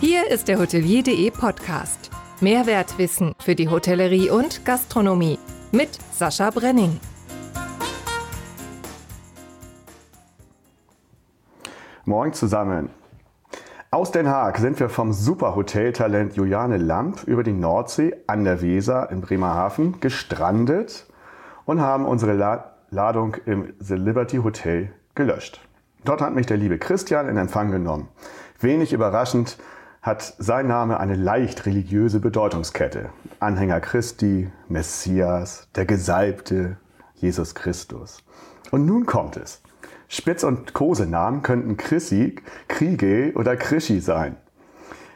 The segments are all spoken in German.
Hier ist der Hotelier.de Podcast. Mehrwertwissen für die Hotellerie und Gastronomie mit Sascha Brenning. Moin zusammen. Aus Den Haag sind wir vom Superhoteltalent Juliane Lamp über die Nordsee an der Weser in Bremerhaven gestrandet und haben unsere La Ladung im The Liberty Hotel gelöscht. Dort hat mich der liebe Christian in Empfang genommen. Wenig überraschend hat sein Name eine leicht religiöse Bedeutungskette. Anhänger Christi, Messias, der Gesalbte, Jesus Christus. Und nun kommt es. Spitz- und Kosenamen könnten Chrissy, Kriege oder Krischi sein.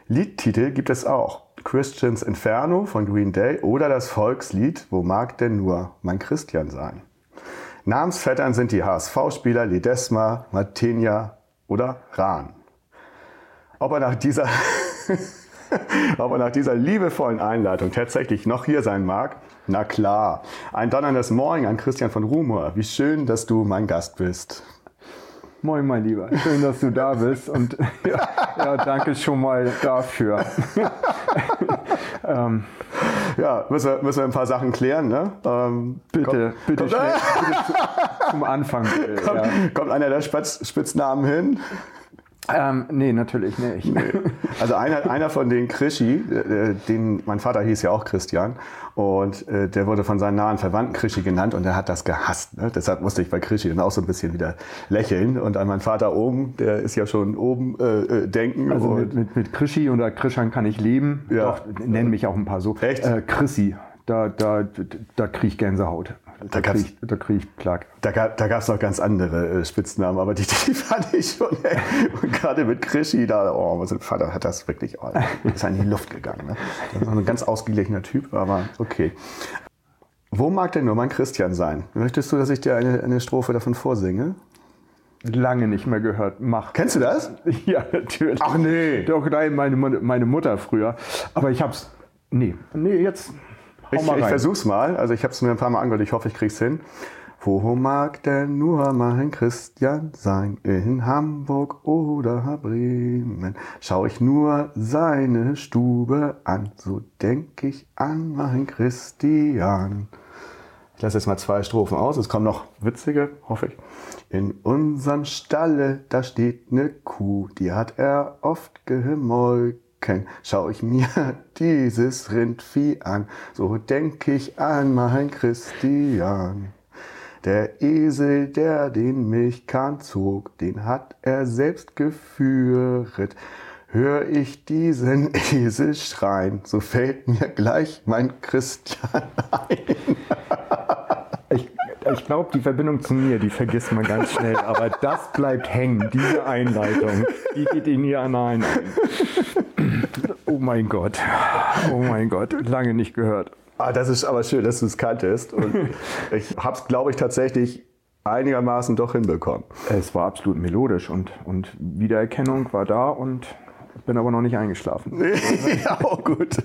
Liedtitel gibt es auch. Christians Inferno von Green Day oder das Volkslied Wo mag denn nur mein Christian sein? Namensvettern sind die HSV-Spieler Ledesma, Martinia oder Rahn. Ob er nach dieser, ob er nach dieser liebevollen Einleitung tatsächlich noch hier sein mag? Na klar. Ein donnerndes Morgen an Christian von Rumor. Wie schön, dass du mein Gast bist. Moin, mein Lieber. Schön, dass du da bist und ja, ja danke schon mal dafür. ähm, ja, müssen wir, müssen wir ein paar Sachen klären, ne? Ähm, bitte, komm, bitte, komm, schnell, bitte zu, zum Anfang. Kommt, ja. kommt einer der Spitz, Spitznamen hin? Ähm, nee, natürlich nicht. Nee. Also einer, einer von den Krischi, äh, den, mein Vater hieß ja auch Christian und äh, der wurde von seinen nahen Verwandten Krischi genannt und er hat das gehasst. Ne? Deshalb musste ich bei Krischi dann auch so ein bisschen wieder lächeln und an meinen Vater oben, der ist ja schon oben äh, äh denken. Also mit, mit, mit Krischi oder Krischan kann ich leben. Ja. Doch, nennen mich auch ein paar so. Echt? Äh, Chrissy, da, da, da kriege ich Gänsehaut. Da, da kriege ich, krieg ich Plack. Da, da gab es noch ganz andere äh, Spitznamen, aber die, die fand ich schon. Ey. Und gerade mit Krischi, da, oh, mein Vater hat das wirklich, oh, ist in die Luft gegangen. Ne? Das ist ein ganz ausgeglichener Typ, aber okay. Wo mag denn nur mein Christian sein? Möchtest du, dass ich dir eine, eine Strophe davon vorsinge? Lange nicht mehr gehört. Mach. Kennst du das? Ja, natürlich. Ach nee. Doch, nein, meine, meine Mutter früher. Aber ich hab's. Nee. Nee, jetzt ich, ich versuch's mal. Also ich habe es mir ein paar Mal angehört. Ich hoffe, ich krieg's hin. Wo mag denn nur mein Christian sein? In Hamburg oder Bremen? Schau ich nur seine Stube an, so denk ich an mein Christian. Ich lasse jetzt mal zwei Strophen aus. Es kommen noch witzige, hoffe ich. In unserem Stalle, da steht ne Kuh, die hat er oft gemolken Rücken schau ich mir dieses Rindvieh an, so denk ich an mein Christian. Der Esel, der den Milchkahn zog, den hat er selbst geführet. Hör ich diesen Esel schreien, so fällt mir gleich mein Christian ein. Ich, ich glaube, die Verbindung zu mir, die vergisst man ganz schnell, aber das bleibt hängen, diese Einleitung, die geht in ihr hinein. Oh mein Gott. Oh mein Gott. Lange nicht gehört. Ah, das ist aber schön, dass du es kanntest. Und ich habe es, glaube ich, tatsächlich einigermaßen doch hinbekommen. Es war absolut melodisch und, und Wiedererkennung war da und bin aber noch nicht eingeschlafen. ja, auch gut.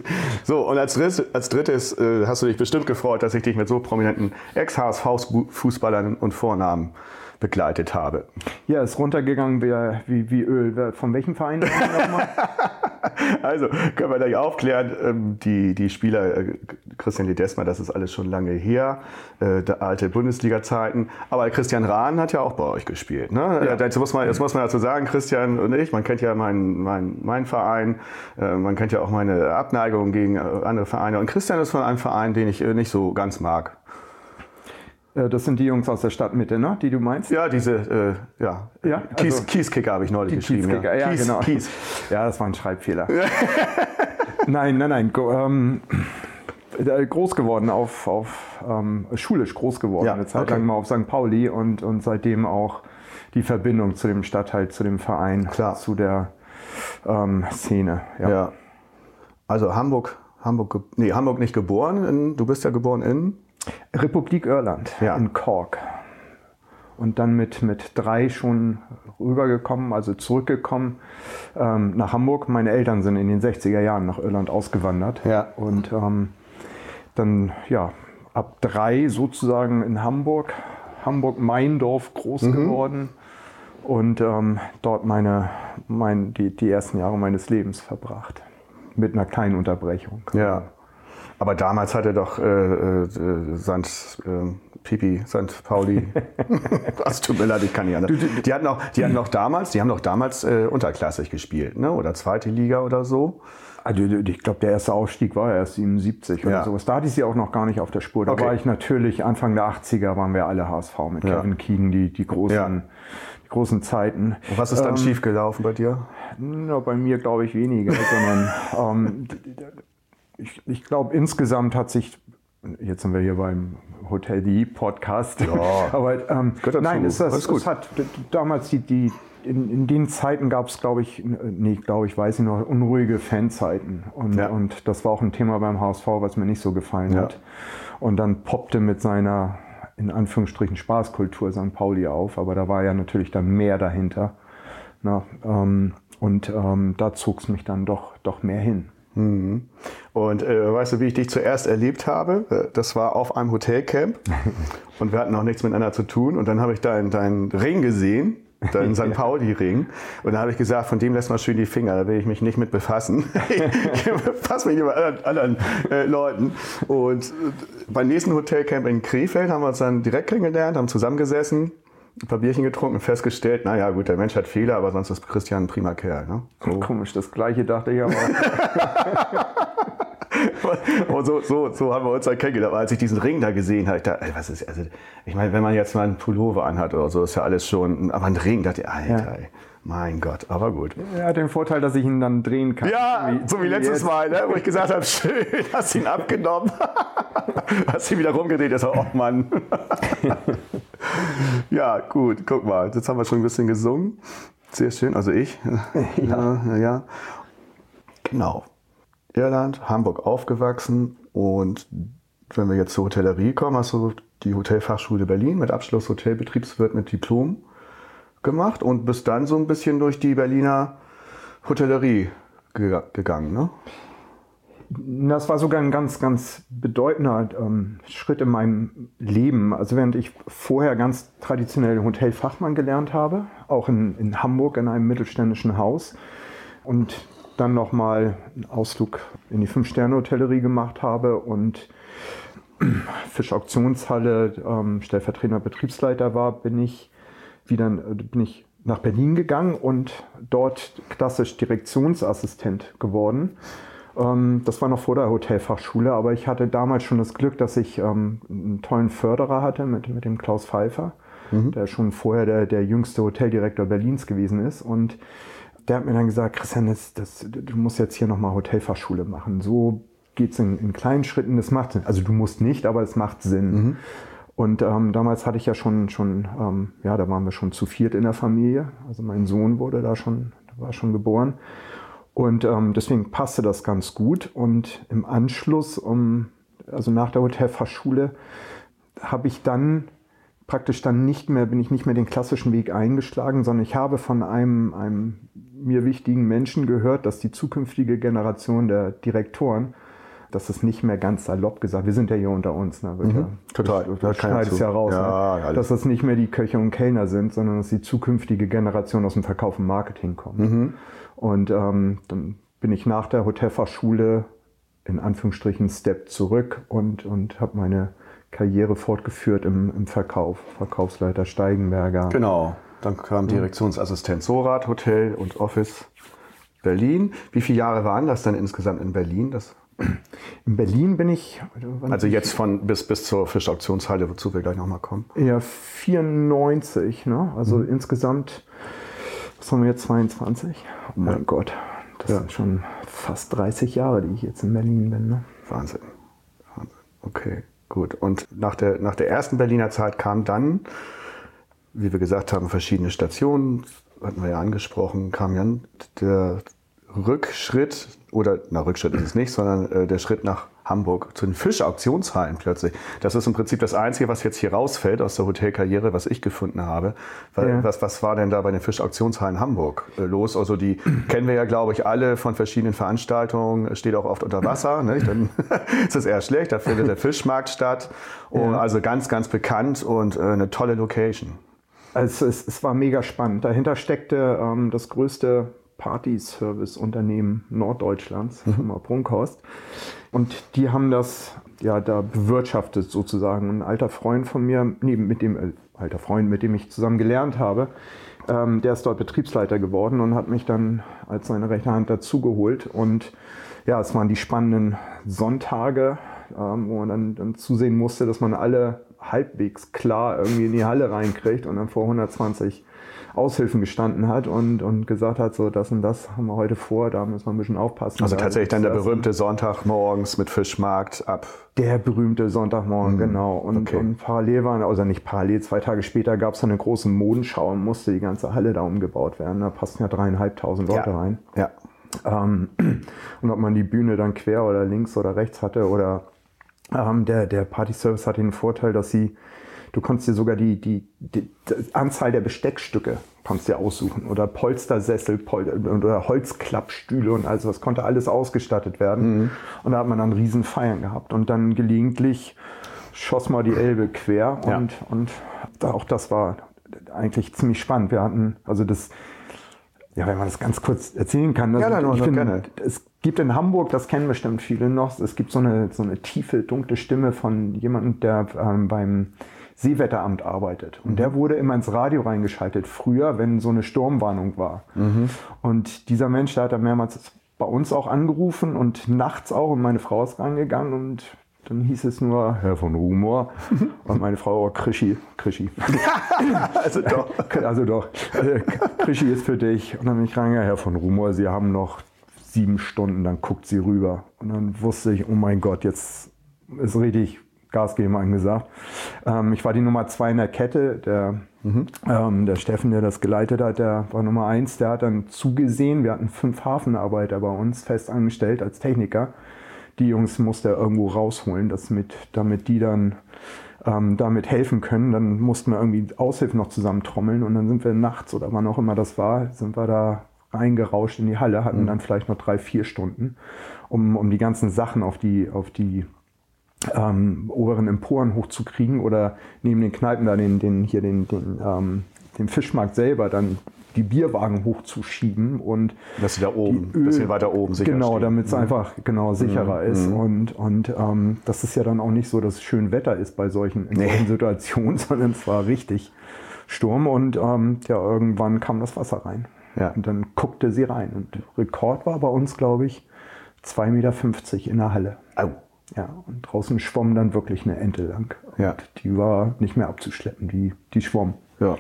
So, und als, drittes, als drittes äh, hast du dich bestimmt gefreut, dass ich dich mit so prominenten Ex-HSV-Fußballern und Vornamen begleitet habe. Ja, ist runtergegangen wie, wie, Öl. Von welchem Verein also, können wir gleich aufklären. Ähm, die, die Spieler, äh, Christian Ledesma, das ist alles schon lange her, äh, der alte Bundesliga-Zeiten. Aber Christian Rahn hat ja auch bei euch gespielt. Ne? Ja. Jetzt, muss man, jetzt muss man dazu sagen, Christian und ich, man kennt ja meinen mein, mein Verein, äh, man kennt ja auch meine Abneigung gegen andere Vereine. Und Christian ist von einem Verein, den ich nicht so ganz mag. Äh, das sind die Jungs aus der Stadtmitte, ne? die du meinst? Ja, diese, äh, ja. ja also, Kieskicker habe ich neulich geschrieben. Kieskicker, ja, ja Kies, genau. Kies. Ja, das war ein Schreibfehler. nein, nein, nein. Ähm, äh, groß geworden auf, auf ähm, schulisch groß geworden, ja, eine Zeit okay. lang mal auf St. Pauli und, und seitdem auch die Verbindung zu dem Stadtteil, zu dem Verein, Klar. zu der ähm, Szene. Ja. ja. Also Hamburg, Hamburg, nee, Hamburg nicht geboren. In, du bist ja geboren in Republik Irland ja. in Cork. Und dann mit, mit drei schon rübergekommen, also zurückgekommen ähm, nach Hamburg. Meine Eltern sind in den 60er Jahren nach Irland ausgewandert. Ja. Und ähm, dann, ja, ab drei sozusagen in Hamburg, Hamburg-Meindorf groß mhm. geworden und ähm, dort meine, mein, die, die ersten Jahre meines Lebens verbracht. Mit einer kleinen Unterbrechung. Ja. Aber damals hat er doch äh, äh, St. Äh, Pipi, St. Pauli. das tut mir leid, ich kann nicht anders. Die hatten auch, die hatten auch damals, die haben doch damals äh, unterklassig gespielt, ne? Oder zweite Liga oder so. Also ich glaube, der erste Aufstieg war erst 77 oder Ja. sowas. Da hatte ich sie auch noch gar nicht auf der Spur. Da Okay. war ich natürlich, Anfang der 80er waren wir alle HSV mit Ja. Kevin Keegan, die, die, großen, Ja. die großen Zeiten. Und was ist dann Ähm, schief gelaufen bei dir? Na, bei mir glaube ich weniger, sondern ähm, ich, ich glaube insgesamt hat sich, jetzt sind wir hier beim Hotel die Podcast, aber ähm, nein, Alles gut. es hat damals die, die in, in den Zeiten gab es, glaube ich, nee, glaube ich, weiß ich noch, unruhige Fanzeiten. Und, Ja. und das war auch ein Thema beim HSV, was mir nicht so gefallen Ja. hat. Und dann poppte mit seiner, in Anführungsstrichen, Spaßkultur St. Pauli auf, aber da war ja natürlich dann mehr dahinter. Na, ähm, und ähm, da zog es mich dann doch, doch mehr hin. Und äh, weißt du, wie ich dich zuerst erlebt habe? Äh, Das war auf einem Hotelcamp und wir hatten auch nichts miteinander zu tun. Und dann habe ich deinen deinen Ring gesehen, deinen St. Pauli-Ring. Und da habe ich gesagt, von dem lässt mal schön die Finger, da will ich mich nicht mit befassen. ich befasse mich mit anderen, anderen äh, Leuten. Und äh, beim nächsten Hotelcamp in Krefeld haben wir uns dann direkt kennengelernt, haben zusammengesessen, ein paar Bierchen getrunken und festgestellt, naja gut, der Mensch hat Fehler, aber sonst ist Christian ein prima Kerl. Ne? So. Komisch, das gleiche dachte ich aber. Und so, so, so haben wir uns dann kennengelernt. Aber als ich diesen Ring da gesehen habe, ich dachte, ey, was ist, also, ich meine, wenn man jetzt mal einen Pullover anhat oder so, ist ja alles schon, aber ein Ring, dachte ich, Alter, Ja. ey, mein Gott, aber gut. er hat den Vorteil, dass ich ihn dann drehen kann. Ja, so wie letztes jetzt. Mal, ne, wo ich gesagt habe, schön, hast ihn abgenommen. hast ihn wieder rumgedreht, ist er, oh Mann. ja, gut, guck mal, jetzt haben wir schon ein bisschen gesungen. Sehr schön, also ich. ja, ja, ja. Genau. Irland, Hamburg aufgewachsen und wenn wir jetzt zur Hotellerie kommen, hast du die Hotelfachschule Berlin mit Abschluss Hotelbetriebswirt mit Diplom gemacht und bist dann so ein bisschen durch die Berliner Hotellerie ge gegangen, ne? Das war sogar ein ganz, ganz bedeutender ähm, Schritt in meinem Leben. Also während ich vorher ganz traditionell Hotelfachmann gelernt habe, auch in, in Hamburg in einem mittelständischen Haus und dann nochmal einen Ausflug in die Fünf-Sterne-Hotellerie gemacht habe und Fischauktionshalle ähm, stellvertretender Betriebsleiter war, bin ich wieder äh, bin ich nach Berlin gegangen und dort klassisch Direktionsassistent geworden. Ähm, das war noch vor der Hotelfachschule, aber ich hatte damals schon das Glück, dass ich ähm, einen tollen Förderer hatte mit, mit dem Klaus Pfeiffer, der schon vorher der, der jüngste Hoteldirektor Berlins gewesen ist. Und der hat mir dann gesagt, Christian, das, das, du musst jetzt hier nochmal Hotelfachschule machen. So geht es in, in kleinen Schritten, das macht Sinn. Also du musst nicht, aber es macht Sinn. Und ähm, damals hatte ich ja schon, schon ähm, ja, da waren wir schon zu viert in der Familie. Also mein Sohn wurde da schon, war schon geboren. Und ähm, deswegen passte das ganz gut. Und im Anschluss, um, also nach der Hotelfachschule, habe ich dann praktisch dann nicht mehr, bin ich nicht mehr den klassischen Weg eingeschlagen, sondern ich habe von einem, einem mir wichtigen Menschen gehört, dass die zukünftige Generation der Direktoren, das ist nicht mehr ganz salopp gesagt, wir sind ja hier unter uns, ne? Wird ja, total. Du, du schneidest zu. ja raus, Ja, ne? dass das nicht mehr die Köche und Kellner sind, sondern dass die zukünftige Generation aus dem Verkauf und Marketing kommt. Mhm. Und ähm, dann bin ich nach der Hotelfachschule in Anführungsstrichen Step zurück und, und habe meine Karriere fortgeführt im, im Verkauf. Verkaufsleiter Steigenberger. Genau. Dann kam Direktionsassistent Sorat, Hotel und Office Berlin. Wie viele Jahre waren das denn insgesamt in Berlin? Das, In Berlin bin ich. also jetzt von bis, bis zur Fischauktionshalle, wozu wir gleich nochmal kommen. Ja, 94, ne? Also Mhm. insgesamt, was haben wir jetzt, 22? Oh mein Gott, das Ja. sind schon fast 30 Jahre, die ich jetzt in Berlin bin. Ne? Wahnsinn. Wahnsinn. Okay, gut. Und nach der, nach der ersten Berliner Zeit kam dann, wie wir gesagt haben, verschiedene Stationen, hatten wir ja angesprochen, kam dann der Rückschritt, oder, na, Rückschritt ist es nicht, sondern äh, der Schritt nach Hamburg zu den Fischauktionshallen plötzlich. Das ist im Prinzip das Einzige, was jetzt hier rausfällt aus der Hotelkarriere, was ich gefunden habe. Weil, Ja. was, was war denn da bei den Fischauktionshallen Hamburg äh, los? Also die kennen wir ja, glaube ich, alle von verschiedenen Veranstaltungen, steht auch oft unter Wasser. Ne? Dann ist es eher schlecht, da findet der Fischmarkt statt. Und Ja. Also ganz, ganz bekannt und äh, eine tolle Location. Also es, es war mega spannend. Dahinter steckte ähm, das größte Party-Service-Unternehmen Norddeutschlands, mhm. Firma Brunkhorst. Und die haben das ja da bewirtschaftet sozusagen. Ein alter Freund von mir, nee, mit dem, äh, alter Freund, mit dem ich zusammen gelernt habe, ähm, der ist dort Betriebsleiter geworden und hat mich dann als seine rechte Hand dazugeholt. Und ja, es waren die spannenden Sonntage, ähm, wo man dann, dann zusehen musste, dass man alle halbwegs klar irgendwie in die Halle reinkriegt und dann vor 120 Aushilfen gestanden hat und, und gesagt hat, so das und das haben wir heute vor, da müssen wir ein bisschen aufpassen. Also tatsächlich dann der berühmte Sonntag morgens mit Fischmarkt ab. Der berühmte Sonntagmorgen, mhm. genau. Und, okay. und parallel waren, also nicht parallel, zwei Tage später gab es eine große Modenschau und musste die ganze Halle da umgebaut werden. Da passten ja dreieinhalbtausend Leute ja. rein. Ja. Ähm, und ob man die Bühne dann quer oder links oder rechts hatte oder ähm, der, der Party Service hat den Vorteil, dass sie Du konntest dir sogar die, die, die, die Anzahl der Besteckstücke konntest dir aussuchen oder Polstersessel Pol oder Holzklappstühle und also das konnte alles ausgestattet werden. Mhm. Und da hat man dann riesen Feiern gehabt und dann gelegentlich schoss mal die Elbe quer und, ja. und auch das war eigentlich ziemlich spannend. Wir hatten also das ja, wenn man das ganz kurz erzählen kann. Also ja, ich finde, es gibt in Hamburg, das kennen bestimmt viele noch, es gibt so eine, so eine tiefe, dunkle Stimme von jemandem, der ähm, beim Seewetteramt arbeitet. Und mhm. der wurde immer ins Radio reingeschaltet, früher, wenn so eine Sturmwarnung war. Mhm. Und dieser Mensch, der hat dann mehrmals bei uns auch angerufen und nachts auch und meine Frau ist reingegangen und dann hieß es nur Herr von Rumor und meine Frau oh, Krischi, Krischi. also doch. Also doch. Also, Krischi ist für dich. Und dann bin ich reingegangen, Herr von Rumor, Sie haben noch sieben Stunden, dann guckt sie rüber. Und dann wusste ich, oh mein Gott, jetzt ist richtig Gas geben angesagt. Ähm, ich war die Nummer zwei in der Kette. Der, mhm. ähm, der Steffen, der das geleitet hat, der war Nummer eins. Der hat dann zugesehen. Wir hatten fünf Hafenarbeiter bei uns fest angestellt als Techniker. Die Jungs musste er irgendwo rausholen, dass mit, damit die dann ähm, damit helfen können. Dann mussten wir irgendwie Aushilfen noch zusammentrommeln und dann sind wir nachts oder wann auch immer das war, sind wir da reingerauscht in die Halle, hatten mhm. dann vielleicht noch drei, vier Stunden, um, um die ganzen Sachen auf die, auf die ähm, oberen Emporen hochzukriegen oder neben den Kneipen da den, den hier den, den, ähm, den Fischmarkt selber dann die Bierwagen hochzuschieben und dass sie da oben, Öl, dass sie weiter oben sicher Genau, damit es mhm. einfach genau sicherer mhm. ist mhm. und und ähm, das ist ja dann auch nicht so, dass es schön Wetter ist bei solchen, nee. solchen Situationen, sondern es war richtig Sturm und ähm, ja irgendwann kam das Wasser rein ja. und dann guckte sie rein und Rekord war bei uns glaube ich 2,50 Meter in der Halle. Au. Ja, und draußen schwamm dann wirklich eine Ente lang. Ja. Die war nicht mehr abzuschleppen, die, die schwamm. Ja.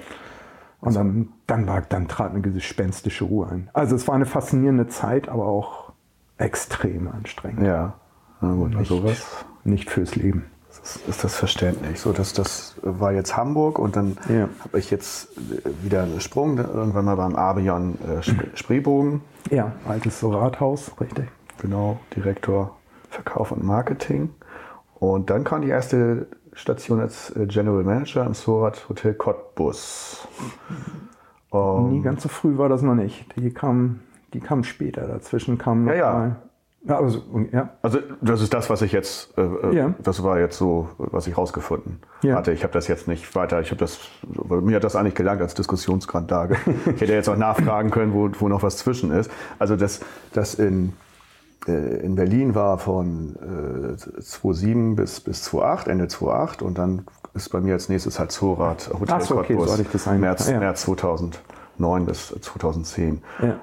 Und dann, dann, war, dann trat eine gespenstische Ruhe ein. Also es war eine faszinierende Zeit, aber auch extrem anstrengend. Ja, na gut, nicht, also was? Nicht fürs Leben. Das ist das verständlich. So, das, das war jetzt Hamburg und dann ja. habe ich jetzt wieder einen Sprung, irgendwann mal beim Abion äh, Spreebogen. Ja, altes Rathaus, richtig. Genau, Direktor Verkauf und Marketing. Und dann kam die erste Station als äh, General Manager im Sorat Hotel Cottbus. Um, Nie ganz so früh war das noch nicht. Die kam, die kam später. Dazwischen kam noch ja, ja. mal. Ja, also, ja. also das ist das, was ich jetzt, äh, äh, ja. das war jetzt so, was ich rausgefunden ja. hatte. Ich habe das jetzt nicht weiter, ich habe das, mir hat das eigentlich gelangt als Diskussionsgrundlage. ich hätte jetzt auch nachfragen können, wo, wo noch was zwischen ist. Also das, das in in Berlin war von äh, 2007 bis, bis 2008, Ende 2008 und dann ist bei mir als nächstes halt Zorat Hotel Ach so, okay, Cottbus, so das März, ja. März 2009 bis 2010. Ja.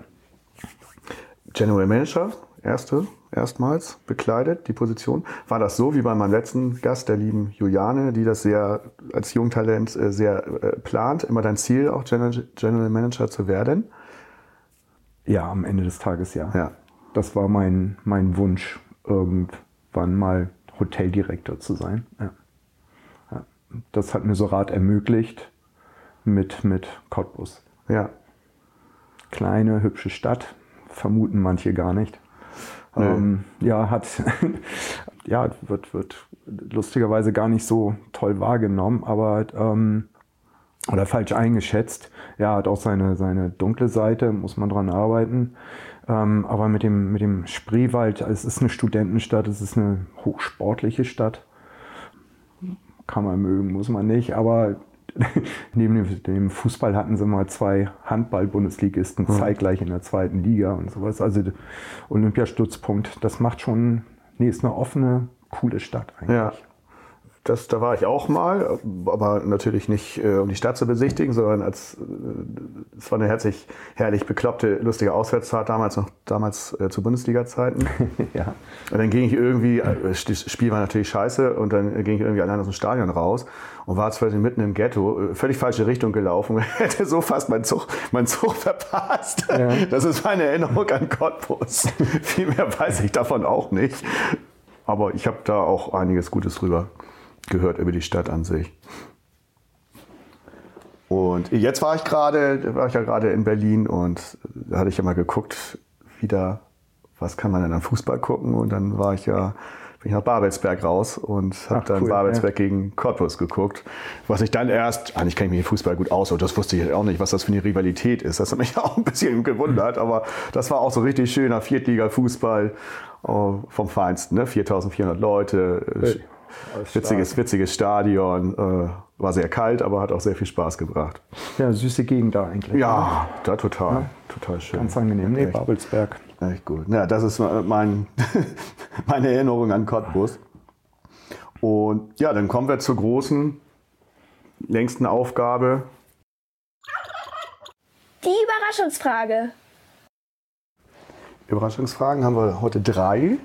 General Manager, erste, erstmals bekleidet, die Position. War das so wie bei meinem letzten Gast, der lieben Juliane, die das sehr als Jungtalent äh, sehr äh, plant, immer dein Ziel auch General, General Manager zu werden? Ja, am Ende des Tages ja. ja das war mein, mein Wunsch, irgendwann mal Hoteldirektor zu sein. Ja. Das hat mir so Rat ermöglicht mit, mit Cottbus. Ja. Kleine, hübsche Stadt, vermuten manche gar nicht. Ähm, ja, hat, ja, wird, wird lustigerweise gar nicht so toll wahrgenommen, aber ähm, oder falsch eingeschätzt. Ja, hat auch seine, seine dunkle Seite, muss man dran arbeiten. Ähm, aber mit dem, mit dem Spreewald, es ist eine Studentenstadt, es ist eine hochsportliche Stadt. Kann man mögen, muss man nicht. Aber neben dem Fußball hatten sie mal zwei Handball-Bundesligisten mhm. zeitgleich in der zweiten Liga und sowas. Also Olympiastützpunkt, das macht schon, nee, ist eine offene, coole Stadt eigentlich. Ja. Das, da war ich auch mal, aber natürlich nicht, äh, um die Stadt zu besichtigen, sondern als äh, es war eine herzlich herrlich bekloppte, lustige Auswärtsfahrt damals noch damals äh, zu Bundesliga-Zeiten. ja. Und dann ging ich irgendwie, äh, das Spiel war natürlich scheiße, und dann ging ich irgendwie allein aus dem Stadion raus und war zwar mitten im Ghetto, äh, völlig falsche Richtung gelaufen, hätte so fast meinen Zug, meinen Zug verpasst. Ja. Das ist meine Erinnerung an Cottbus. Viel mehr weiß ich davon auch nicht. Aber ich habe da auch einiges Gutes drüber gehört über die Stadt an sich. Und jetzt war ich gerade, war ich ja gerade in Berlin und da hatte ich ja mal geguckt, wieder, was kann man denn am Fußball gucken? Und dann war ich ja, bin ich nach Babelsberg raus und habe dann cool, Babelsberg ja. gegen Cottbus geguckt. Was ich dann erst, eigentlich kenne ich mich im Fußball gut aus, und das wusste ich auch nicht, was das für eine Rivalität ist. Das hat mich auch ein bisschen gewundert, aber das war auch so richtig schöner Viertliga-Fußball oh, vom Feinsten, ne? 4400 Leute. Hey Witziges, witziges Stadion. Äh, war sehr kalt, aber hat auch sehr viel Spaß gebracht. Ja, süße Gegend da eigentlich. Ja, ne? da total. Ja. Total schön. Ganz angenehm. Nee, Babelsberg. Echt gut. Ja, das ist mein, meine Erinnerung an Cottbus. Und ja, dann kommen wir zur großen, längsten Aufgabe. Die Überraschungsfrage. Überraschungsfragen haben wir heute drei.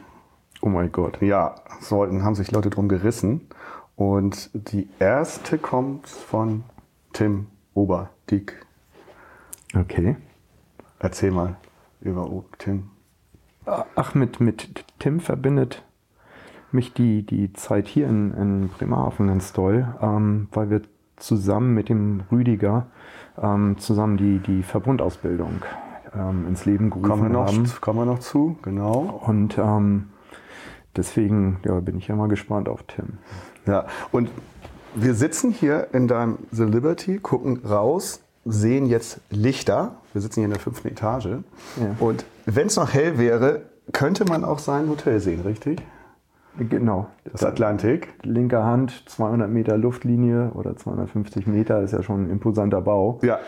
Oh mein Gott. Ja, sollten, haben sich Leute drum gerissen. Und die erste kommt von Tim Oberdick. Okay. Erzähl mal über Tim. Ach, mit, mit Tim verbindet mich die, die Zeit hier in, in Bremerhaven ganz toll, ähm, weil wir zusammen mit dem Rüdiger ähm, zusammen die, die Verbundausbildung ähm, ins Leben gerufen kommen wir noch, haben. Kommen wir noch zu, genau. Und ähm, deswegen ja, bin ich ja mal gespannt auf Tim. Ja, und wir sitzen hier in deinem The Liberty, gucken raus, sehen jetzt Lichter. Wir sitzen hier in der fünften Etage. Ja. Und wenn es noch hell wäre, könnte man auch sein Hotel sehen, richtig? Genau. Das Atlantik. Linke Hand, 200 Meter Luftlinie oder 250 Meter ist ja schon ein imposanter Bau. Ja.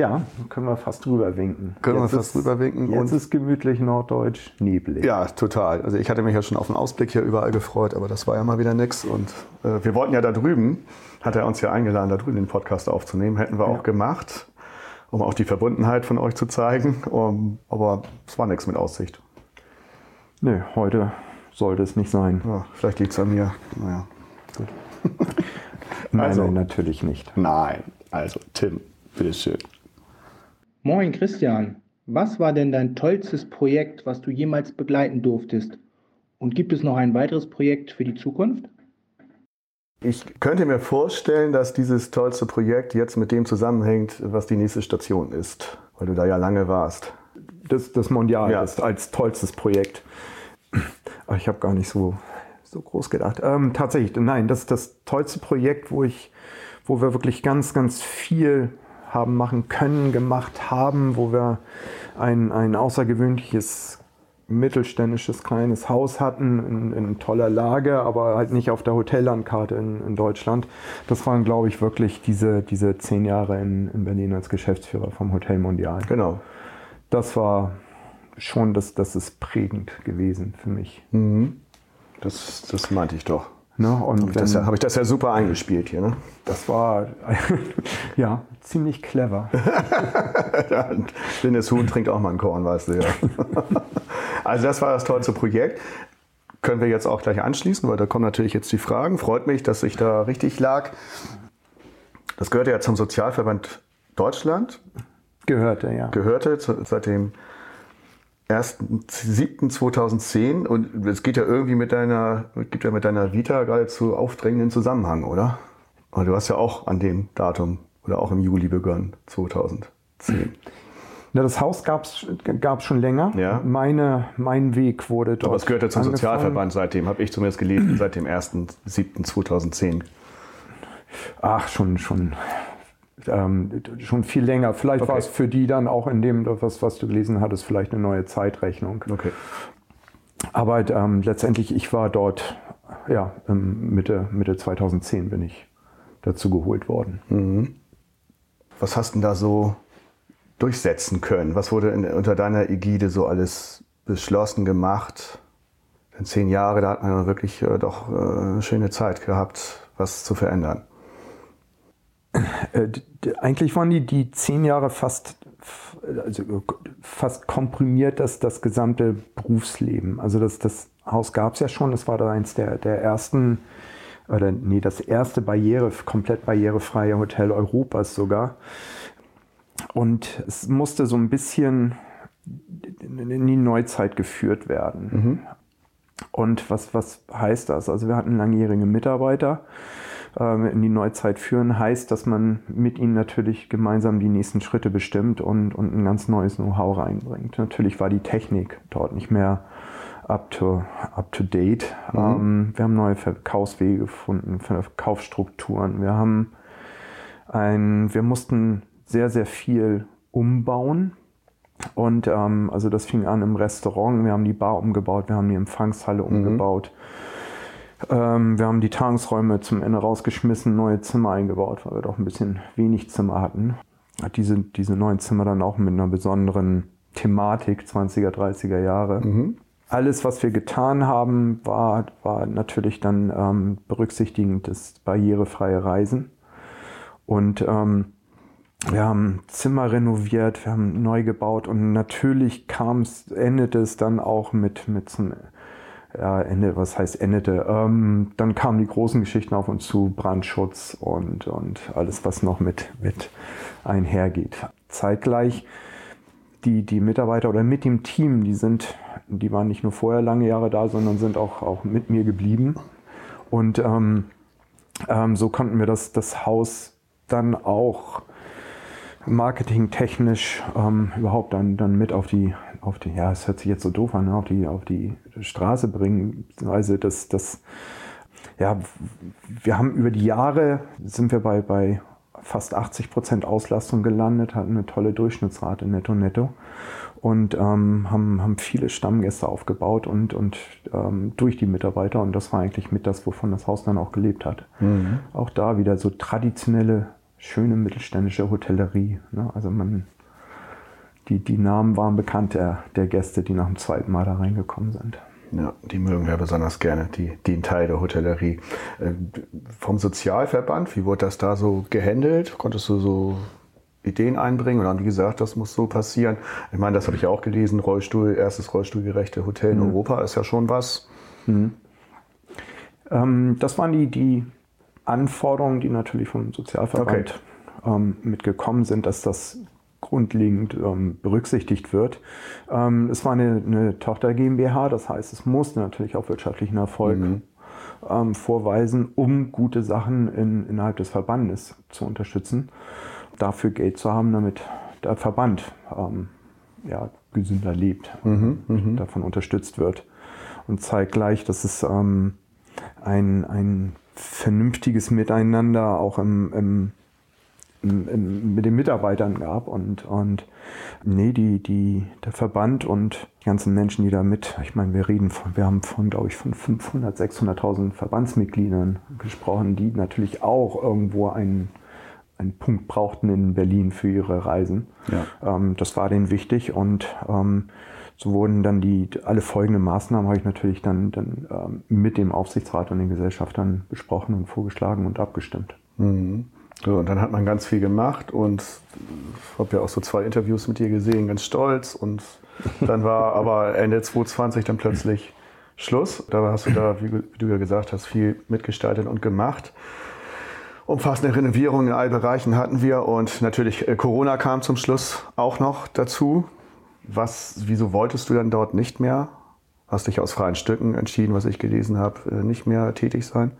Ja, können wir fast drüber winken. Können jetzt wir fast ist, drüber winken. Jetzt ist gemütlich norddeutsch, neblig. Ja, total. Also ich hatte mich ja schon auf den Ausblick hier überall gefreut, aber das war ja mal wieder nix. Und äh, wir wollten ja da drüben, hat er uns ja eingeladen, da drüben den Podcast aufzunehmen. Hätten wir ja. auch gemacht, um auch die Verbundenheit von euch zu zeigen. Um, aber es war nichts mit Aussicht. Nee, heute sollte es nicht sein. Ja, vielleicht liegt es an mir. Naja, gut. nein, also, nein, natürlich nicht. Nein. Also, Tim, bitteschön. Moin Christian, was war denn dein tollstes Projekt, was du jemals begleiten durftest? Und gibt es noch ein weiteres Projekt für die Zukunft? Ich könnte mir vorstellen, dass dieses tollste Projekt jetzt mit dem zusammenhängt, was die nächste Station ist, weil du da ja lange warst. Das, das Mondial ja. ist als tollstes Projekt. Aber ich habe gar nicht so, so groß gedacht. Ähm, tatsächlich, nein, das ist das tollste Projekt, wo ich, wo wir wirklich ganz, ganz viel haben machen können, gemacht haben, wo wir ein, ein außergewöhnliches mittelständisches kleines Haus hatten in, in, toller Lage, aber halt nicht auf der Hotellandkarte in, in Deutschland. Das waren, glaube ich, wirklich diese, diese zehn Jahre in, in Berlin als Geschäftsführer vom Hotel Mondial. Genau. Das war schon, das, das ist prägend gewesen für mich. Mhm. Das, das meinte ich doch. Ne? Und habe ich, ja, hab ich das ja super eingespielt hier. Ne? Das war ja ziemlich clever. Dennis Huhn trinkt auch mal ein Korn, weißt du ja. also das war das tollste Projekt. Können wir jetzt auch gleich anschließen, weil da kommen natürlich jetzt die Fragen. Freut mich, dass ich da richtig lag. Das gehörte ja zum Sozialverband Deutschland. Gehörte, ja. Gehörte seit dem 1.7.2010 und es geht ja irgendwie mit deiner, gibt ja mit deiner Vita geradezu aufdrängenden Zusammenhang, oder? Und du hast ja auch an dem Datum oder auch im Juli begonnen, 2010. Ja, das Haus gab es schon länger. Ja. Meine, mein Weg wurde dort. Aber es gehörte zum angefangen. Sozialverband seitdem, habe ich zumindest gelesen, seit dem 1.7.2010. Ach, schon, schon ähm, schon viel länger. Vielleicht okay. war es für die dann auch in dem, was, was du gelesen hattest, vielleicht eine neue Zeitrechnung. Okay. Aber ähm, letztendlich, ich war dort, ja, Mitte, Mitte 2010 bin ich dazu geholt worden. Mhm. Was hast du da so durchsetzen können? Was wurde in, unter deiner Ägide so alles beschlossen, gemacht? In zehn Jahre, da hat man wirklich äh, doch äh, eine schöne Zeit gehabt, was zu verändern. Äh, eigentlich waren die, die zehn Jahre fast, also fast komprimiert das, das gesamte Berufsleben. Also das, das Haus gab es ja schon, das war da eins der, der ersten, oder nee, das erste Barriere, komplett barrierefreie Hotel Europas sogar. Und es musste so ein bisschen in die Neuzeit geführt werden. Mhm. Und was, was heißt das? Also wir hatten langjährige Mitarbeiter. Ähm, in die Neuzeit führen heißt, dass man mit ihnen natürlich gemeinsam die nächsten Schritte bestimmt und, und ein ganz neues Know-how reinbringt. Natürlich war die Technik dort nicht mehr up to, up to date. Mhm. Ähm, wir haben neue Verkaufswege gefunden, Verkaufsstrukturen. Wir haben ein, wir mussten sehr, sehr viel umbauen. Und ähm, also das fing an im Restaurant, wir haben die Bar umgebaut, wir haben die Empfangshalle mhm. umgebaut. Ähm, wir haben die Tagungsräume zum Ende rausgeschmissen, neue Zimmer eingebaut, weil wir doch ein bisschen wenig Zimmer hatten. Hat diese, diese neuen Zimmer dann auch mit einer besonderen Thematik 20er, 30er Jahre. Mhm. Alles, was wir getan haben, war, war natürlich dann ähm, berücksichtigend das barrierefreie Reisen. Und ähm, wir haben Zimmer renoviert, wir haben neu gebaut und natürlich kam es, endete es dann auch mit, mit zum ja, Ende, was heißt endete? Ähm, dann kamen die großen Geschichten auf uns zu, Brandschutz und, und alles, was noch mit, mit einhergeht. Zeitgleich die, die Mitarbeiter oder mit dem Team, die sind, die waren nicht nur vorher lange Jahre da, sondern sind auch, auch mit mir geblieben. Und ähm, ähm, so konnten wir das, das Haus dann auch marketingtechnisch ähm, überhaupt dann, dann mit auf die, auf die, ja, es hört sich jetzt so doof an, ne, auf die, auf die Straße bringen, beziehungsweise das, das, ja, wir haben über die Jahre, sind wir bei, bei fast 80 Prozent Auslastung gelandet, hatten eine tolle Durchschnittsrate netto netto und ähm, haben, haben viele Stammgäste aufgebaut und, und ähm, durch die Mitarbeiter und das war eigentlich mit das, wovon das Haus dann auch gelebt hat. Mhm. Auch da wieder so traditionelle schöne mittelständische Hotellerie. Ne? Also man, die, die Namen waren bekannt der, der Gäste, die nach dem zweiten Mal da reingekommen sind. Ja, die mögen wir besonders gerne, die, den Teil der Hotellerie. Äh, vom Sozialverband, wie wurde das da so gehandelt? Konntest du so Ideen einbringen oder haben die gesagt, das muss so passieren? Ich meine, das habe ich auch gelesen, Rollstuhl, erstes Rollstuhlgerechte Hotel in mhm. Europa ist ja schon was. Mhm. Ähm, das waren die, die Anforderungen, die natürlich vom Sozialverband okay. ähm, mitgekommen sind, dass das grundlegend ähm, berücksichtigt wird. Ähm, es war eine, eine, Tochter GmbH, das heißt, es musste natürlich auch wirtschaftlichen Erfolg mhm. Ähm, vorweisen, um gute Sachen in, innerhalb des Verbandes zu unterstützen. Dafür Geld zu haben, damit der Verband ähm, ja, gesünder lebt, mhm. Mhm. davon unterstützt wird. Und zeigt gleich, dass es ähm, ein, ein vernünftiges Miteinander auch im, im, im, im, mit den Mitarbeitern gab und, und nee, die, die, der Verband und die ganzen Menschen, die da mit, ich meine, wir reden von, wir haben von, glaube ich, von 500, 600.000 Verbandsmitgliedern gesprochen, die natürlich auch irgendwo einen, einen Punkt brauchten in Berlin für ihre Reisen. Ja. Ähm, das war denen wichtig und ähm, so wurden dann die alle folgenden Maßnahmen habe ich natürlich dann, dann ähm, mit dem Aufsichtsrat und den Gesellschaftern besprochen und vorgeschlagen und abgestimmt. Mhm. So, und dann hat man ganz viel gemacht und ich habe ja auch so zwei Interviews mit dir gesehen, ganz stolz. Und dann war aber Ende 2020 dann plötzlich Schluss. Da hast du da, wie, wie du ja gesagt hast, viel mitgestaltet und gemacht. Umfassende Renovierungen in allen Bereichen hatten wir und natürlich äh, Corona kam zum Schluss auch noch dazu. Was, wieso wolltest du dann dort nicht mehr? Hast dich aus freien Stücken entschieden, was ich gelesen habe, äh, nicht mehr tätig sein?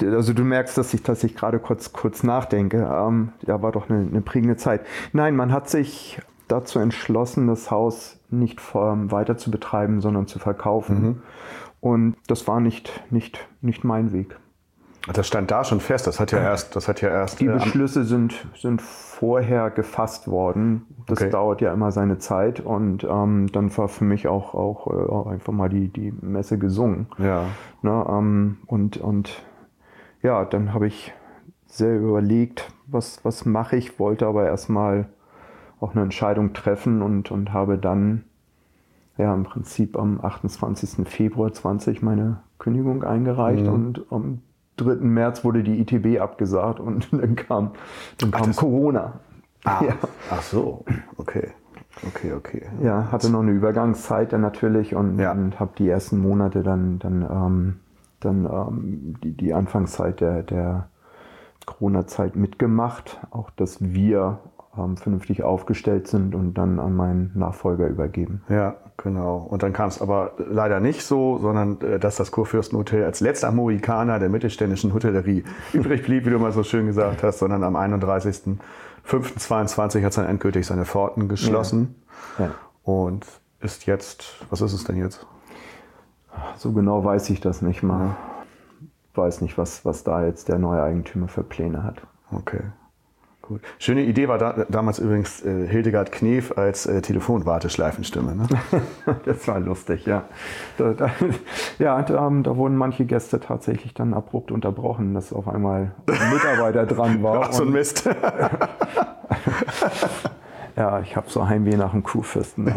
Also du merkst, dass ich, dass ich gerade kurz, kurz nachdenke. Ähm, ja, war doch eine, eine prägende Zeit. Nein, man hat sich dazu entschlossen, das Haus nicht weiter zu betreiben, sondern zu verkaufen. Mhm. Und das war nicht, nicht, nicht mein Weg. Das stand da schon fest. Das hat ja erst, das hat ja erst. Die äh, Beschlüsse sind, sind vorher gefasst worden. Das okay. dauert ja immer seine Zeit und ähm, dann war für mich auch, auch äh, einfach mal die, die Messe gesungen. Ja. Ne, ähm, und, und ja, dann habe ich sehr überlegt, was, was mache ich, wollte aber erstmal auch eine Entscheidung treffen und, und habe dann ja im Prinzip am 28. Februar 20 meine Kündigung eingereicht mhm. und am 3. März wurde die ITB abgesagt und dann kam, dann kam Ach, Corona. Ah, ja. Ach so, okay. Okay, okay. Ja, hatte noch eine Übergangszeit dann natürlich und, ja. und habe die ersten Monate dann, dann, ähm, dann ähm, die, die Anfangszeit der, der Corona-Zeit mitgemacht. Auch, dass wir ähm, vernünftig aufgestellt sind und dann an meinen Nachfolger übergeben. Ja, genau. Und dann kam es aber leider nicht so, sondern äh, dass das Kurfürstenhotel als letzter Mohikaner der mittelständischen Hotellerie übrig blieb, wie du mal so schön gesagt hast, sondern am 31.05.22 hat es dann endgültig seine Pforten geschlossen ja. Ja. und ist jetzt, was ist es denn jetzt? So genau weiß ich das nicht mal. Weiß nicht, was, was da jetzt der neue Eigentümer für Pläne hat. Okay. Gut. Schöne Idee war da, damals übrigens äh, Hildegard Knef als äh, Telefonwarteschleifenstimme. Ne? das war lustig, ja. Da, da, ja, da, ähm, da, wurden manche Gäste tatsächlich dann abrupt unterbrochen, dass auf einmal ein Mitarbeiter dran war. Ach, so ein Mist. ja, ich habe so Heimweh nach dem Kurfürsten.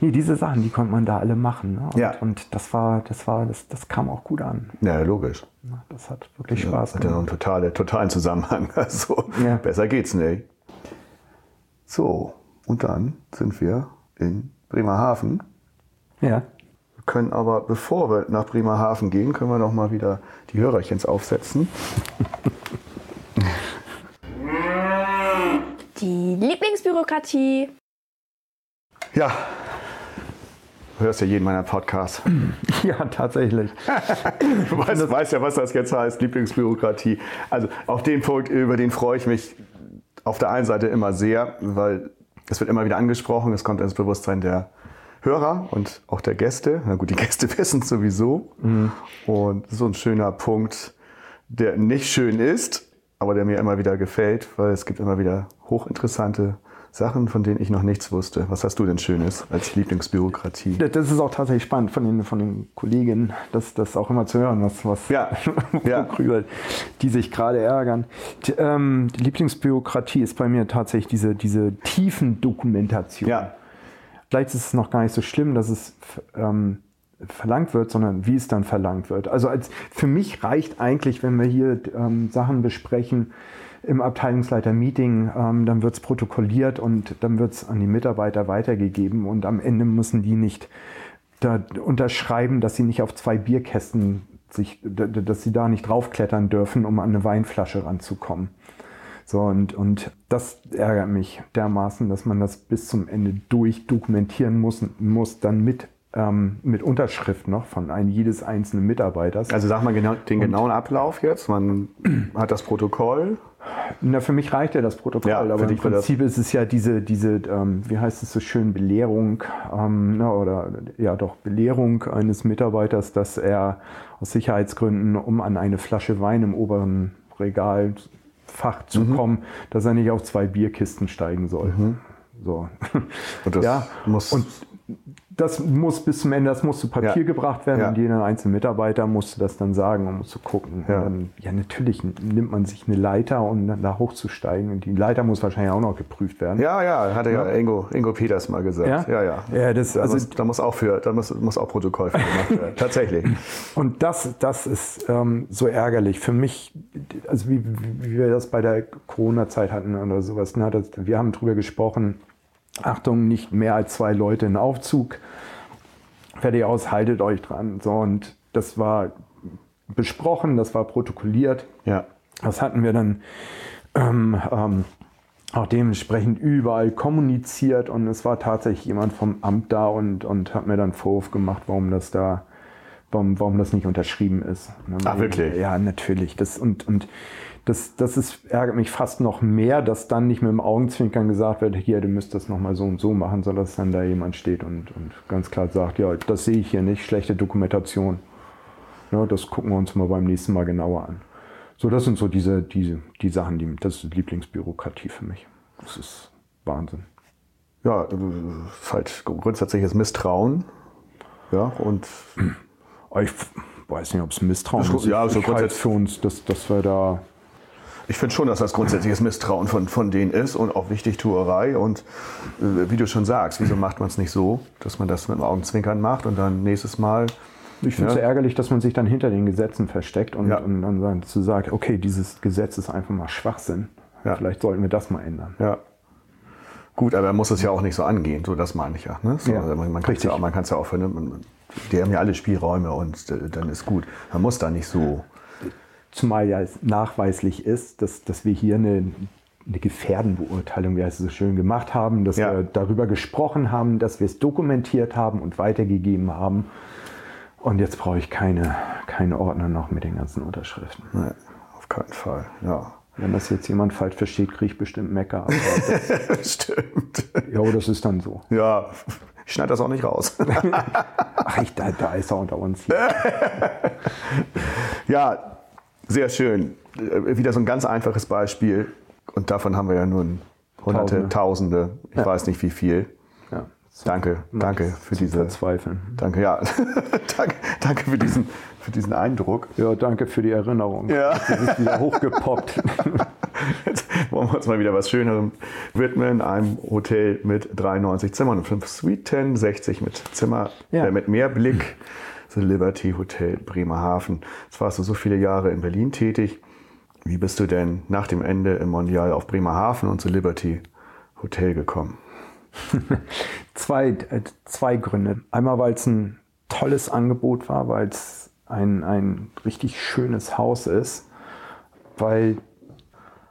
nee, diese Sachen, die konnte man da alle machen. Ne? Und, ja. und das war, das war, das, das kam auch gut an. Ja, logisch. Das hat wirklich Spaß gemacht. Hat ja noch einen totale, totalen Zusammenhang. Also ja. besser geht's nicht. So, und dann sind wir in Bremerhaven. Ja. Wir können aber, bevor wir nach Bremerhaven gehen, können wir noch mal wieder die Hörerchens aufsetzen. Die Lieblingsbürokratie. Ja, hörst ja jeden meiner Podcasts. Ja, tatsächlich. du weißt, weißt, ja, was das jetzt heißt, Lieblingsbürokratie. Also auf den Punkt, über den freue ich mich auf der einen Seite immer sehr, weil es wird immer wieder angesprochen, es kommt ins Bewusstsein der Hörer und auch der Gäste. Na gut, die Gäste wissen es sowieso. Mhm. Und so ein schöner Punkt, der nicht schön ist, aber der mir immer wieder gefällt, weil es gibt immer wieder hochinteressante Sachen, von denen ich noch nichts wusste. Was hast du denn Schönes als Lieblingsbürokratie? Das ist auch tatsächlich spannend von den, von den Kolleginnen, das, das auch immer zu hören, was, was ja. ja. die sich gerade ärgern. Die, ähm, die Lieblingsbürokratie ist bei mir tatsächlich diese, diese tiefen Dokumentation. Ja. Vielleicht ist es noch gar nicht so schlimm, dass es ähm, verlangt wird, sondern wie es dann verlangt wird. Also als, für mich reicht eigentlich, wenn wir hier ähm, Sachen besprechen, im Abteilungsleiter-Meeting, ähm, dann wird es protokolliert und dann wird es an die Mitarbeiter weitergegeben und am Ende müssen die nicht da unterschreiben, dass sie nicht auf zwei Bierkästen sich, dass sie da nicht draufklettern dürfen, um an eine Weinflasche ranzukommen. So, und, und das ärgert mich dermaßen, dass man das bis zum Ende durchdokumentieren muss, muss dann mit ähm, mit Unterschrift noch von einem jedes einzelnen Mitarbeiters. Also sag mal genau, den genauen Ablauf jetzt. Man hat das Protokoll. Na, für mich reicht ja das Protokoll, ja, aber im Prinzip ist es ja diese, diese ähm, wie heißt es so schön, Belehrung ähm, na, oder ja doch Belehrung eines Mitarbeiters, dass er aus Sicherheitsgründen, um an eine Flasche Wein im oberen Regalfach zu mhm. kommen, dass er nicht auf zwei Bierkisten steigen soll. Mhm. So. Und das ja, muss und das muss bis zum Ende, das muss zu Papier ja. gebracht werden ja. und jeder einzelne Mitarbeiter musste das dann sagen und musste gucken. Ja. Dann, ja, natürlich nimmt man sich eine Leiter, um dann da hochzusteigen. Und die Leiter muss wahrscheinlich auch noch geprüft werden. Ja, ja, hatte ja, Ingo, Ingo Peters mal gesagt. Ja, ja. ja. ja das, da, also, muss, da muss auch für, da muss, muss auch Protokoll für gemacht werden. Tatsächlich. Und das, das ist ähm, so ärgerlich. Für mich, also wie, wie wir das bei der Corona-Zeit hatten oder sowas, ne, das, wir haben drüber gesprochen, Achtung, nicht mehr als zwei Leute in Aufzug. Fertig aus, haltet euch dran. So, und das war besprochen, das war protokolliert. Ja. Das hatten wir dann ähm, ähm, auch dementsprechend überall kommuniziert und es war tatsächlich jemand vom Amt da und, und hat mir dann Vorwurf gemacht, warum das da, warum, warum das nicht unterschrieben ist. Ach, wirklich? Ja, natürlich. Das, und, und das, das ist, ärgert mich fast noch mehr, dass dann nicht mit dem Augenzwinkern gesagt wird, hier, du müsst das nochmal so und so machen, sondern dass dann da jemand steht und, und ganz klar sagt, ja, das sehe ich hier nicht, schlechte Dokumentation. Ja, das gucken wir uns mal beim nächsten Mal genauer an. So, das sind so diese, diese, die Sachen, die, das ist Lieblingsbürokratie für mich. Das ist Wahnsinn. Ja, ist halt grundsätzliches Misstrauen. Ja, und. Ich weiß nicht, ob es Misstrauen Das ist ja, so ich halte für uns, dass, dass wir da Ich finde schon, dass das grundsätzliches Misstrauen von, von denen ist und auch Wichtigtuerei. Und äh, wie du schon sagst, wieso macht man es nicht so, dass man das mit dem Augenzwinkern macht und dann nächstes Mal. Ich finde es Ja. ärgerlich, dass man sich dann hinter den Gesetzen versteckt und, Ja. und dann zu sagt, okay, dieses Gesetz ist einfach mal Schwachsinn. Ja. Vielleicht sollten wir das mal ändern. Ja. Gut, aber er muss es ja auch nicht so angehen, so das meine ich ja. Ne? So, Ja, also man man kann es ja, auch- man ja auch vernünftig. Die haben ja alle Spielräume und äh, dann ist gut. Man muss da nicht so. Zumal ja es nachweislich ist, dass, dass wir hier eine, eine Gefährdenbeurteilung, wie heißt es so schön, gemacht haben, dass Ja. wir darüber gesprochen haben, dass wir es dokumentiert haben und weitergegeben haben. Und jetzt brauche ich keine, keine Ordner noch mit den ganzen Unterschriften. Nee, auf keinen Fall. Ja. Wenn das jetzt jemand falsch versteht, kriege ich bestimmt Mecker. Das, Stimmt. ja, das ist dann so. Ja, ich schneide das auch nicht raus. Ach, ich, da, da ist er unter uns hier. Ja, sehr schön. Äh, Wieder so ein ganz einfaches Beispiel. Und davon haben wir ja nun Hunderte, Tausende. Tausende, ich Ja. weiß nicht wie viel. Ja, Danke, danke für diese. Verzweifeln. Danke, ja. danke, danke für diesen, für diesen Eindruck. Ja, danke für die Erinnerung. Ja. Das ist wieder hochgepoppt. Jetzt wollen wir uns mal wieder was Schönerem widmen. Einem Hotel mit 93 Zimmern und 5 Suiten, 60 mit Zimmer, Ja. äh, mit Meerblick. The Liberty Hotel Bremerhaven. Jetzt warst du so viele Jahre in Berlin tätig. Wie bist du denn nach dem Ende im Mondial auf Bremerhaven und The Liberty Hotel gekommen? zwei, äh, zwei Gründe. Einmal, weil es ein tolles Angebot war, weil es ein, ein richtig schönes Haus ist, weil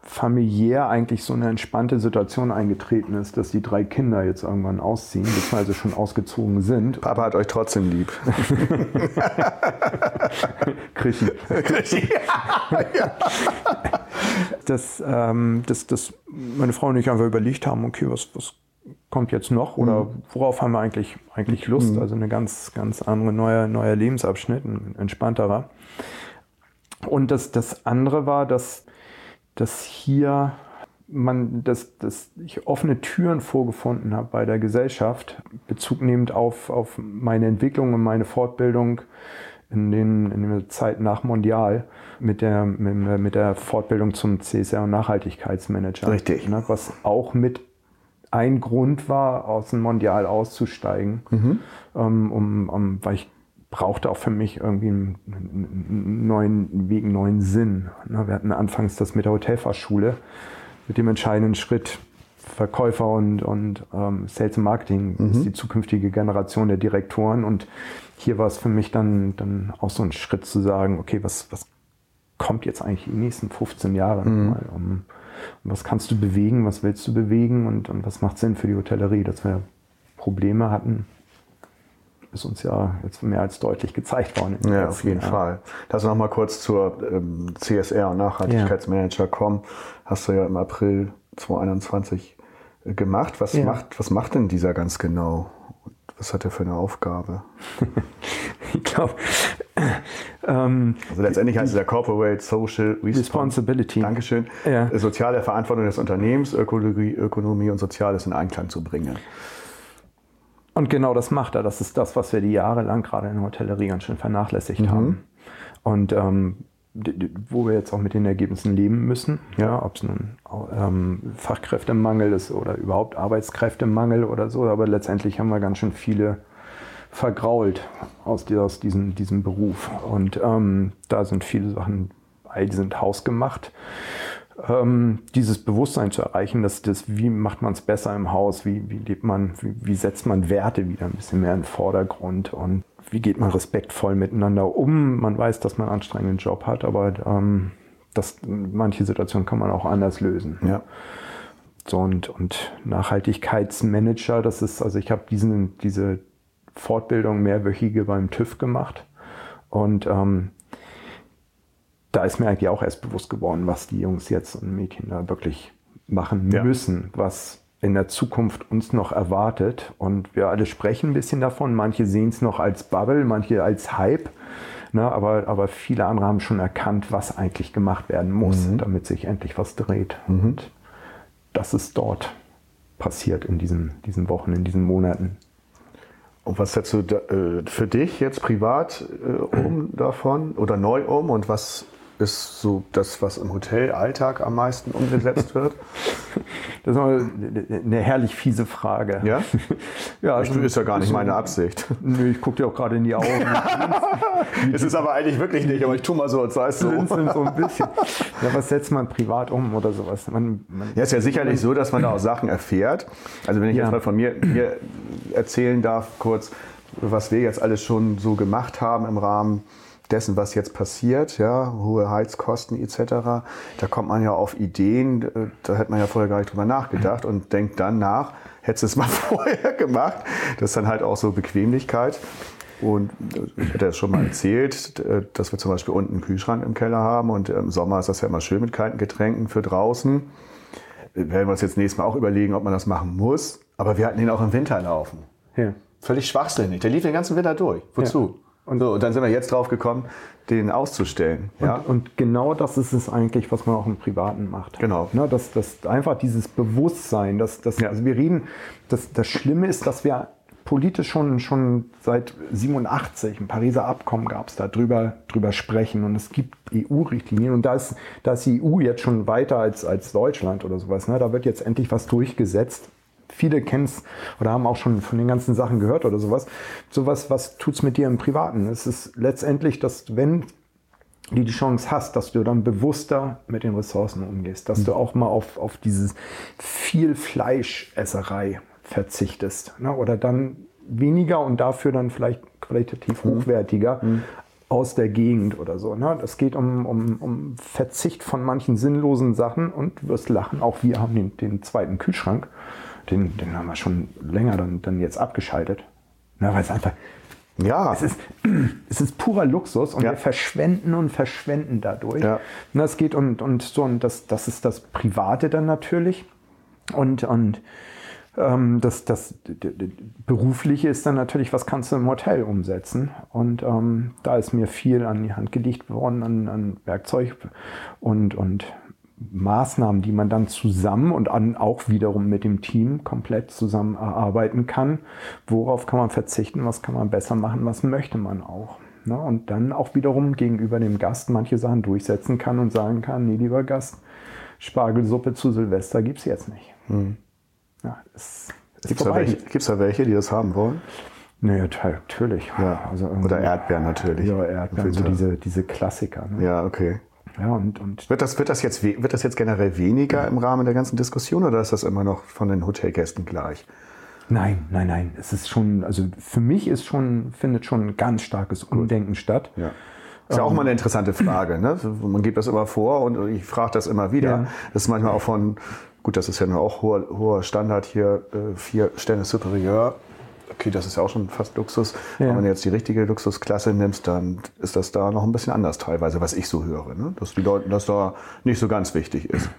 familiär eigentlich so eine entspannte Situation eingetreten ist, dass die drei Kinder jetzt irgendwann ausziehen, beziehungsweise schon ausgezogen sind. Papa hat euch trotzdem lieb. Krischi. dass, ähm, dass, dass meine Frau und ich einfach überlegt haben, okay, was, was kommt jetzt noch oder worauf haben wir eigentlich, eigentlich Lust? Also eine ganz, ganz andere neuer, neuer Lebensabschnitt, ein entspannterer. Und das, das andere war, dass, dass hier man, dass, dass ich offene Türen vorgefunden habe bei der Gesellschaft, Bezug nehmend auf, auf meine Entwicklung und meine Fortbildung in, den, in der Zeit nach Mondial mit der, mit, mit der Fortbildung zum CSR und Nachhaltigkeitsmanager. Richtig. Ne, was auch mit ein Grund war, aus dem Mondial auszusteigen, ähm, um, um, weil ich brauchte auch für mich irgendwie einen, neuen Weg, einen neuen Sinn. Ne, Wir hatten anfangs das mit der Hotelfachschule, mit dem entscheidenden Schritt Verkäufer und, und ähm, Sales und Marketing ist die zukünftige Generation der Direktoren. Und hier war es für mich dann, dann auch so ein Schritt zu sagen, okay, was, was kommt jetzt eigentlich die nächsten 15 Jahre nochmal? Um, was kannst du bewegen, was willst du bewegen und, und was macht Sinn für die Hotellerie? Dass wir Probleme hatten, ist uns ja jetzt mehr als deutlich gezeigt worden. Ja, auf jeden Jahr. Fall. Noch mal kurz zur ähm, CSR und Nachhaltigkeitsmanager kommen. Hast du ja im April 2021 äh, gemacht. Was, Ja. macht, was macht denn dieser ganz genau? Was hat er für eine Aufgabe? Ich glaube, ähm, Also letztendlich heißt es ja Corporate Social Respons- Responsibility. Dankeschön. Ja. Äh, Soziale Verantwortung des Unternehmens, Ökologie, Ökonomie und Soziales in Einklang zu bringen. Und genau das macht er. Das ist das, was wir die Jahre lang gerade in der Hotellerie ganz schön vernachlässigt haben. Und ähm, wo wir jetzt auch mit den Ergebnissen leben müssen. Ja, ob es nun ähm, Fachkräftemangel ist oder überhaupt Arbeitskräftemangel oder so. Aber letztendlich haben wir ganz schön viele vergrault aus, die- aus diesem, diesem Beruf. Und ähm, da sind viele Sachen, all die sind hausgemacht. Ähm, dieses Bewusstsein zu erreichen, dass das, wie macht man es besser im Haus, wie, wie lebt man, wie, wie setzt man Werte wieder ein bisschen mehr in den Vordergrund und wie geht man respektvoll miteinander um. Man weiß, dass man einen anstrengenden Job hat, aber ähm, das, manche Situationen kann man auch anders lösen. Ja. So und, und Nachhaltigkeitsmanager, das ist, also ich habe diesen, diese Fortbildung mehrwöchige beim TÜV gemacht und ähm, da ist mir eigentlich auch erst bewusst geworden, was die Jungs jetzt und Mädchen da wirklich machen Ja. müssen, was in der Zukunft uns noch erwartet. Und wir alle sprechen ein bisschen davon. Manche sehen es noch als Bubble, manche als Hype. Ne, aber, aber viele andere haben schon erkannt, was eigentlich gemacht werden muss, damit sich endlich was dreht. Und das ist dort passiert in diesen, diesen Wochen, in diesen Monaten. Und was setzt du da, äh, für dich jetzt privat äh, um davon oder neu um? Und was ist so das, was im Hotelalltag am meisten umgesetzt wird? Das ist eine herrlich fiese Frage. Ja? ja also, ist ja gar nicht meine Absicht. Nö, ich gucke dir auch gerade in die Augen. es ist aber eigentlich wirklich nicht, aber ich tue mal so, als sei es so. so ein bisschen. Ja, was setzt man privat um oder sowas? Man, man ja, ist ja sicherlich so, dass man da auch Sachen erfährt. Also wenn ich ja. jetzt mal von mir, mir erzählen darf, kurz, was wir jetzt alles schon so gemacht haben im Rahmen dessen, was jetzt passiert, ja, hohe Heizkosten etc., da kommt man ja auf Ideen, äh, da hätte man ja vorher gar nicht drüber nachgedacht und denkt dann nach, hättest du es mal vorher gemacht. Das ist dann halt auch so Bequemlichkeit. Und äh, ich hatte ja schon mal erzählt, äh, dass wir zum Beispiel unten einen Kühlschrank im Keller haben und im Sommer ist das ja immer schön mit kalten Getränken für draußen. Wir werden wir uns jetzt nächstes Mal auch überlegen, ob man das machen muss. Aber wir hatten ihn auch im Winter laufen. Ja. Völlig schwachsinnig. Der lief den ganzen Winter durch. Wozu? Ja. Und, so, und dann sind wir jetzt drauf gekommen, den auszustellen. Und, ja? und genau das ist es eigentlich, was man auch im Privaten macht. Genau. Ne, dass, dass einfach dieses Bewusstsein, dass, dass ja. also wir reden, dass, das Schlimme ist, dass wir politisch schon, schon seit 87, ein Pariser Abkommen gab es da, drüber, drüber sprechen. Und es gibt EU-Richtlinien. Und da ist, da ist die EU jetzt schon weiter als, als Deutschland oder sowas. Ne? Da wird jetzt endlich was durchgesetzt viele kennen es oder haben auch schon von den ganzen Sachen gehört oder sowas. Sowas, was tut es mit dir im Privaten? Es ist letztendlich, dass wenn du die Chance hast, dass du dann bewusster mit den Ressourcen umgehst, dass du auch mal auf, auf dieses viel Fleischesserei verzichtest ne? oder dann weniger und dafür dann vielleicht qualitativ mhm. hochwertiger mhm. aus der Gegend oder so. Ne? Es geht um, um, um Verzicht von manchen sinnlosen Sachen und du wirst lachen, auch wir haben den, den zweiten Kühlschrank den, den haben wir schon länger dann, dann jetzt abgeschaltet. Na, weil es einfach, ja. Es ist, es ist purer Luxus und ja. wir verschwenden und verschwenden dadurch. Ja. Und das geht und, und so, und das, das ist das Private dann natürlich. Und, und ähm, das, das, Berufliche ist dann natürlich, was kannst du im Hotel umsetzen? Und ähm, da ist mir viel an die Hand gelegt worden, an, an Werkzeug und, und Maßnahmen, die man dann zusammen und an, auch wiederum mit dem Team komplett zusammen erarbeiten kann. Worauf kann man verzichten, was kann man besser machen, was möchte man auch. Ne? Und dann auch wiederum gegenüber dem Gast manche Sachen durchsetzen kann und sagen kann, nee, lieber Gast, Spargelsuppe zu Silvester gibt es jetzt nicht. Hm. Ja, Gibt es da, welche, da welche, die das haben wollen? Naja, natürlich. Ja. Also Oder Erdbeeren natürlich. Ja, Erdbeeren, so diese, diese Klassiker. Ne? Ja, okay. Ja, und, und wird, das, wird, das jetzt, wird das jetzt generell weniger im Rahmen der ganzen Diskussion oder ist das immer noch von den Hotelgästen gleich? Nein, nein, nein. Es ist schon, also für mich ist schon, findet schon ein ganz starkes Umdenken statt. Ja. Ist ja auch mal eine interessante Frage. Ne? Man gibt das immer vor und ich frage das immer wieder. Ja. Das ist manchmal auch von, gut, das ist ja nur auch hoher, hoher Standard hier, äh, vier Sterne Superieur okay, das ist ja auch schon fast Luxus. Ja. Wenn du jetzt die richtige Luxusklasse nimmst, dann ist das da noch ein bisschen anders teilweise, was ich so höre. Ne? Dass die Leute, dass da nicht so ganz wichtig ist.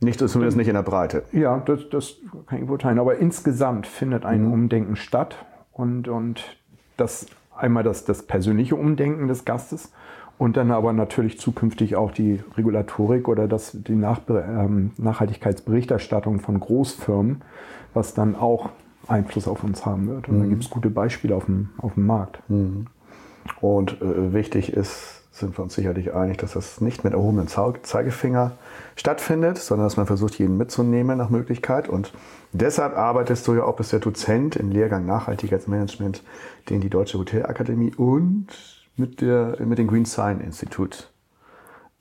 Nicht, zumindest nicht in der Breite. Ja, das, das kann ich beurteilen. Aber insgesamt findet ein mhm. Umdenken statt. Und, und das einmal das, das persönliche Umdenken des Gastes und dann aber natürlich zukünftig auch die Regulatorik oder das, die Nach ähm, Nachhaltigkeitsberichterstattung von Großfirmen, was dann auch Einfluss auf uns haben wird. Und mhm. da gibt es gute Beispiele auf dem, auf dem Markt. Mhm. Und äh, wichtig ist, sind wir uns sicherlich einig, dass das nicht mit erhobenem Zeigefinger stattfindet, sondern dass man versucht, jeden mitzunehmen nach Möglichkeit. Und deshalb arbeitest du ja auch als der Dozent im Lehrgang Nachhaltigkeitsmanagement, den die Deutsche Hotelakademie und mit, der, mit dem Green Sign Institut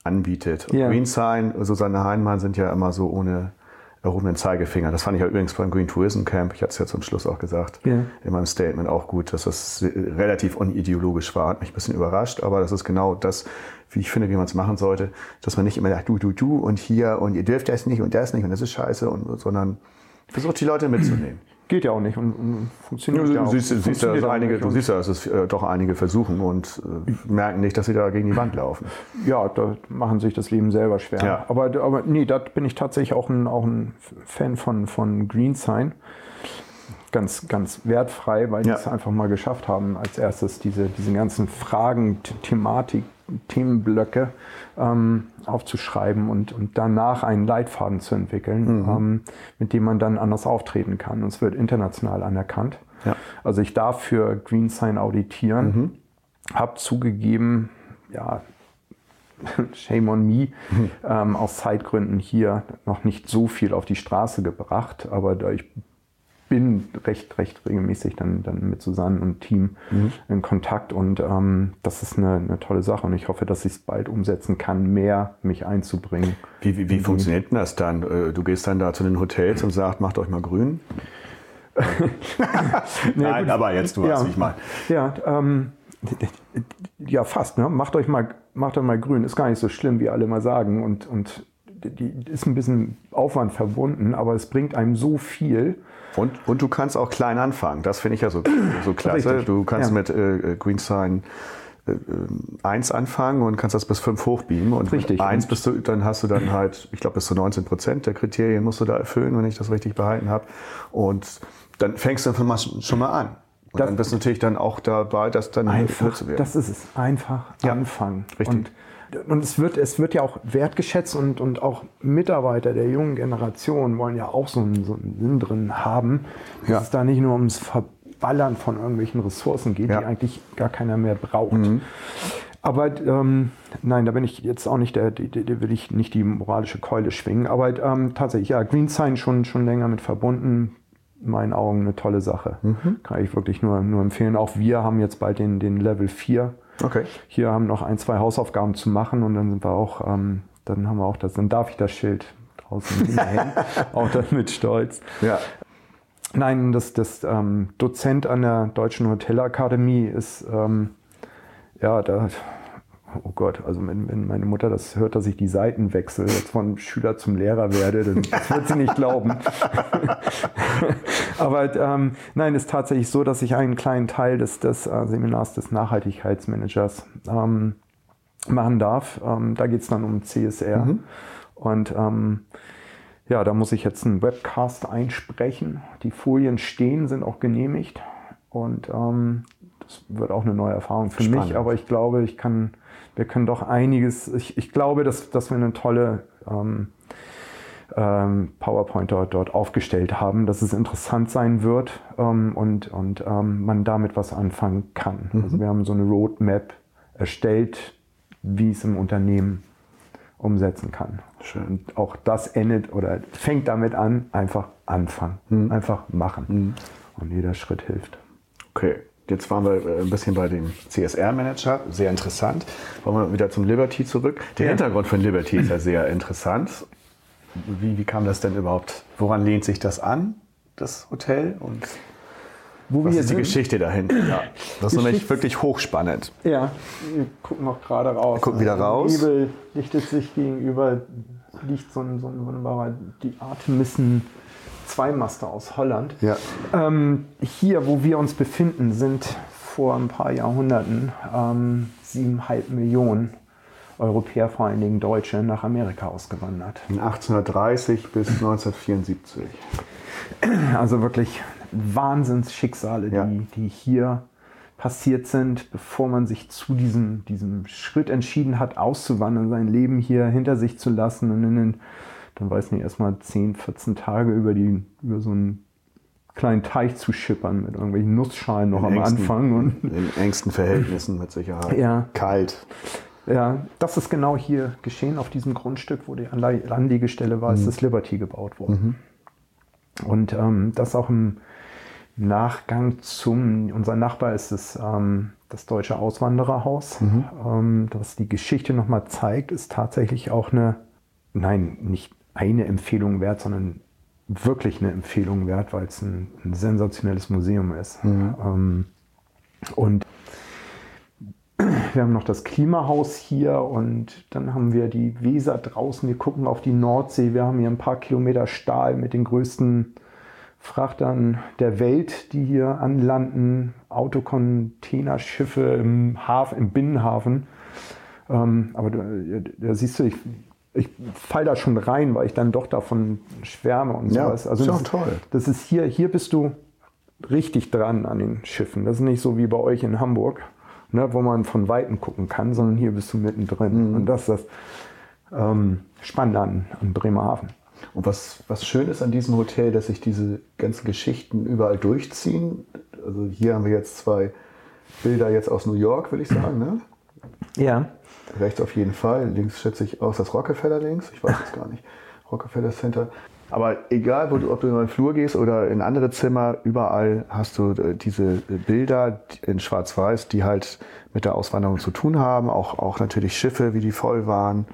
anbietet. Ja. Green Sign, Susanne Heinmann sind ja immer so ohne erhobenen Zeigefinger. Das fand ich ja übrigens beim Green Tourism Camp, ich hatte es ja zum Schluss auch gesagt, ja. in meinem Statement auch gut, dass das relativ unideologisch war. Hat mich ein bisschen überrascht, aber das ist genau das, wie ich finde, wie man es machen sollte, dass man nicht immer sagt, du, du, du und hier und ihr dürft das nicht und das nicht und das ist scheiße, und, sondern versucht die Leute mitzunehmen. Geht ja auch nicht und, und funktioniert ja, auch. Siehst, siehst ja, einige, du siehst ja, dass es äh, doch einige versuchen und äh, merken nicht, dass sie da gegen die Wand laufen. Ja, da machen sich das Leben selber schwer. Ja. Aber, aber nee, da bin ich tatsächlich auch ein, auch ein Fan von, von Green Sign. Ganz, ganz wertfrei, weil ja. die es einfach mal geschafft haben, als erstes diese, diese ganzen Fragen, Thematik, Themenblöcke ähm, aufzuschreiben und, und danach einen Leitfaden zu entwickeln, mhm. ähm, mit dem man dann anders auftreten kann. Und es wird international anerkannt. Ja. Also ich darf für GreenSign auditieren, mhm. habe zugegeben, ja, shame on me, mhm. ähm, aus Zeitgründen hier noch nicht so viel auf die Straße gebracht, aber da ich bin recht, recht regelmäßig dann, dann mit Susanne und Team mhm. in Kontakt und ähm, das ist eine, eine, tolle Sache und ich hoffe, dass ich es bald umsetzen kann, mehr mich einzubringen. Wie, wie, wie funktioniert denn das dann? Äh, du gehst dann da zu den Hotels und sagst, macht euch mal grün? Nein, gut. aber jetzt du ja, weißt, wie ich meine. Ja, ähm, ja, fast. Ne? Macht euch mal, macht euch mal grün. Ist gar nicht so schlimm, wie alle mal sagen und, und die ist ein bisschen Aufwand verbunden, aber es bringt einem so viel. Und, und du kannst auch klein anfangen. Das finde ich ja so, so klasse. Richtig. Du kannst ja. mit äh, Green Sign äh, 1 anfangen und kannst das bis 5 hochbeamen. Und richtig. 1 bist du, dann hast du dann halt, ich glaube, bis zu 19 Prozent der Kriterien musst du da erfüllen, wenn ich das richtig behalten habe. Und dann fängst du einfach schon mal an. Und das, dann bist du natürlich dann auch dabei, das dann einfach, zu werden. Das ist es. Einfach ja. anfangen. Richtig. Und und es wird, es wird ja auch wertgeschätzt und, und auch Mitarbeiter der jungen Generation wollen ja auch so einen, so einen Sinn drin haben, dass ja. es da nicht nur ums Verballern von irgendwelchen Ressourcen geht, ja. die eigentlich gar keiner mehr braucht. Mhm. Aber ähm, nein, da bin ich jetzt auch nicht der, da will ich nicht die moralische Keule schwingen. Aber ähm, tatsächlich, ja, Green Sign schon, schon länger mit verbunden. In meinen Augen eine tolle Sache. Mhm. Kann ich wirklich nur, nur empfehlen. Auch wir haben jetzt bald den, den Level 4 Okay. Hier haben noch ein, zwei Hausaufgaben zu machen und dann sind wir auch, ähm, dann haben wir auch das, dann darf ich das Schild draußen hängen. auch das mit Stolz. Ja. Nein, das, das ähm, Dozent an der Deutschen Hotelakademie ist, ähm, ja, da oh Gott, also wenn, wenn, meine Mutter das hört, dass ich die Seiten wechsle, jetzt von Schüler zum Lehrer werde, dann wird sie nicht glauben. Aber ähm, nein, ist tatsächlich so, dass ich einen kleinen Teil des, des äh, Seminars des Nachhaltigkeitsmanagers ähm, machen darf. Ähm, da geht es dann um CSR. Mhm. Und ähm, ja, da muss ich jetzt einen Webcast einsprechen. Die Folien stehen, sind auch genehmigt. Und ähm, das wird auch eine neue Erfahrung für Spannend. mich. Aber ich glaube, ich kann wir können doch einiges, ich, ich glaube, dass, dass wir eine tolle ähm, ähm, PowerPoint dort, dort aufgestellt haben, dass es interessant sein wird ähm, und, und ähm, man damit was anfangen kann. Mhm. Also wir haben so eine Roadmap erstellt, wie es im Unternehmen umsetzen kann. Schön. Und auch das endet oder fängt damit an, einfach anfangen, mhm. einfach machen. Mhm. Und jeder Schritt hilft. Okay. Jetzt waren wir äh, ein bisschen bei dem CSR-Manager, sehr interessant. Wollen wir wieder zum Liberty zurück. Der ja. Hintergrund von Liberty ist ja sehr interessant. Wie, wie kam das denn überhaupt? Woran lehnt sich das an, das Hotel? Und wo was ist die Geschichte dahinter? Ja, das ist nämlich wirklich hochspannend. Ja, wir gucken noch gerade raus. Wir gucken wieder also raus. Nebel lichtet sich gegenüber, liegt so ein, so ein wunderbarer, die Artemissen Zweimaster aus Holland. Ja. Ähm, hier, wo wir uns befinden, sind vor ein paar Jahrhunderten ähm, siebeneinhalb Millionen Europäer, vor allen Dingen Deutsche, nach Amerika ausgewandert. 1830 bis 1974. Also wirklich Wahnsinnsschicksale, ja. die, die hier passiert sind, bevor man sich zu diesem, diesem Schritt entschieden hat, auszuwandern, sein Leben hier hinter sich zu lassen und in den dann weiß nicht, erstmal 10, 14 Tage über, die, über so einen kleinen Teich zu schippern mit irgendwelchen Nussschalen noch in am engsten, Anfang. Und in engsten Verhältnissen mit Sicherheit. Ja. Kalt. Ja, das ist genau hier geschehen, auf diesem Grundstück, wo die Anlegestelle war, mhm. ist das Liberty gebaut worden. Mhm. Und ähm, das auch im Nachgang zum, unser Nachbar ist es, ähm, das Deutsche Auswandererhaus. Mhm. Ähm, das die Geschichte nochmal zeigt, ist tatsächlich auch eine, nein, nicht eine Empfehlung wert, sondern wirklich eine Empfehlung wert, weil es ein, ein sensationelles Museum ist. Mhm. Ähm, und wir haben noch das Klimahaus hier und dann haben wir die Weser draußen. Wir gucken auf die Nordsee. Wir haben hier ein paar Kilometer Stahl mit den größten Frachtern der Welt, die hier anlanden. Autocontainerschiffe im, Hafen, im Binnenhafen. Ähm, aber da, da, siehst du, ich ich fall da schon rein, weil ich dann doch davon schwärme und sowas. Ja, also ist das, toll. Das ist hier, hier bist du richtig dran an den Schiffen. Das ist nicht so wie bei euch in Hamburg, ne, wo man von Weitem gucken kann, sondern hier bist du mittendrin. Mhm. Und das ist das ähm, Spannende an, an Bremerhaven. Und was, was schön ist an diesem Hotel, dass sich diese ganzen Geschichten überall durchziehen. Also hier haben wir jetzt zwei Bilder jetzt aus New York, würde ich sagen. Ne? Ja. Rechts auf jeden Fall. Links schätze ich aus das Rockefeller links. Ich weiß es gar nicht. Rockefeller Center. Aber egal, wo du, ob du in den Flur gehst oder in andere Zimmer, überall hast du äh, diese Bilder in Schwarz-Weiß, die halt mit der Auswanderung zu tun haben. Auch, auch natürlich Schiffe, wie die voll waren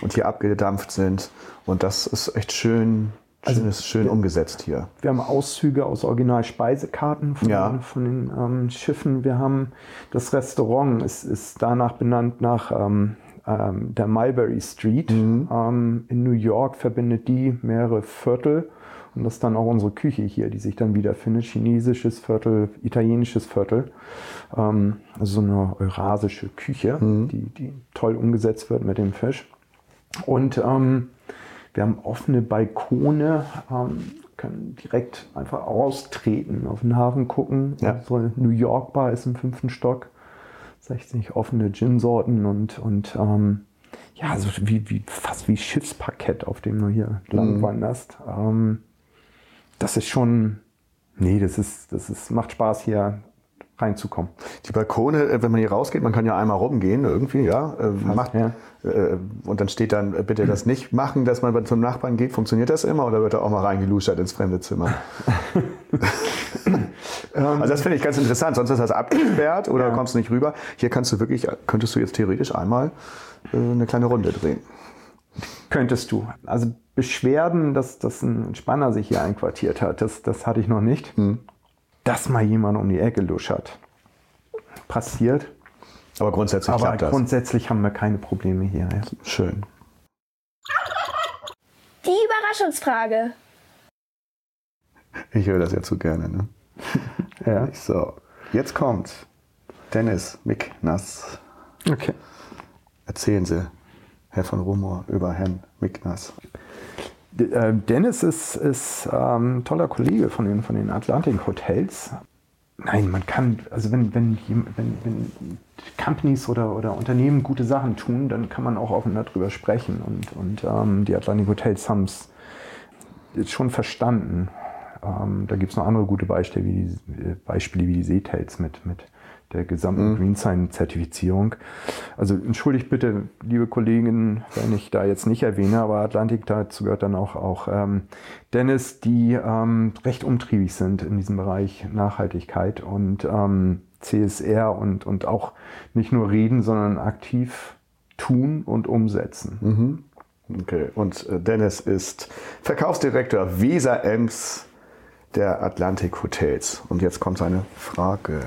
und hier abgedampft sind. Und das ist echt schön, also, ist schön umgesetzt hier. Wir haben Auszüge aus Original-Speisekarten von, Ja. von den ähm, Schiffen. Wir haben das Restaurant, ist, ist danach benannt nach ähm, ähm, der Mulberry Street. Ähm, in New York verbindet die mehrere Viertel. Und das ist dann auch unsere Küche hier, die sich dann wiederfindet. Chinesisches Viertel, italienisches Viertel. Ähm, also so eine eurasische Küche, die, die toll umgesetzt wird mit dem Fisch. Und ähm, wir haben offene Balkone, ähm, können direkt einfach austreten, auf den Hafen gucken. Ja. Unsere New York Bar ist im fünften Stock. 60 offene Gin-Sorten und, und ähm, ja, so wie, wie, fast wie Schiffsparkett, auf dem du hier lang wanderst. Ähm, das ist schon, nee, das ist, das ist, macht Spaß hier reinzukommen. Die Balkone, äh, wenn man hier rausgeht, man kann ja einmal rumgehen irgendwie, ja. äh, Macht, ja. äh, Und dann steht dann, äh, bitte das nicht machen, dass man zum Nachbarn geht. Funktioniert das immer oder wird da auch mal reingeluschert ins fremde Zimmer? also das finde ich ganz interessant. Sonst ist das abgesperrt oder Ja. kommst du nicht rüber. Hier kannst du wirklich, könntest du jetzt theoretisch einmal äh, eine kleine Runde drehen. Könntest du. Also Beschwerden, dass, dass ein Spanner sich hier einquartiert hat, das, das hatte ich noch nicht. Dass mal jemand um die Ecke luschert. Passiert. Aber grundsätzlich Aber klappt das. grundsätzlich haben wir keine Probleme hier. Ja. Schön. Die Überraschungsfrage. Ich höre das ja zu gerne. Ne? Ja. So, jetzt kommt Dennis Micknass. Okay. Erzählen Sie, Herr von Rumor, über Herrn Micknass. Äh, Dennis ist, ist ähm, ein toller Kollege von den, von den Atlantic Hotels. Nein, man kann, also wenn, wenn, wenn, wenn Companies oder, oder Unternehmen gute Sachen tun, dann kann man auch offen darüber sprechen. Und, und ähm, die Atlantic Hotels haben es schon verstanden. Ähm, da gibt es noch andere gute Beispiele, wie die, äh, Beispiele wie die Seetels mit, mit der gesamten Green Sign-Zertifizierung. Also entschuldigt bitte, liebe Kolleginnen, wenn ich da jetzt nicht erwähne, aber Atlantik, dazu gehört dann auch, auch ähm, Dennis, die ähm, recht umtriebig sind in diesem Bereich Nachhaltigkeit und ähm, CSR und, und auch nicht nur reden, sondern aktiv tun und umsetzen. Okay, und äh, Dennis ist Verkaufsdirektor Weser Ems der Atlantik Hotels. Und jetzt kommt seine Frage.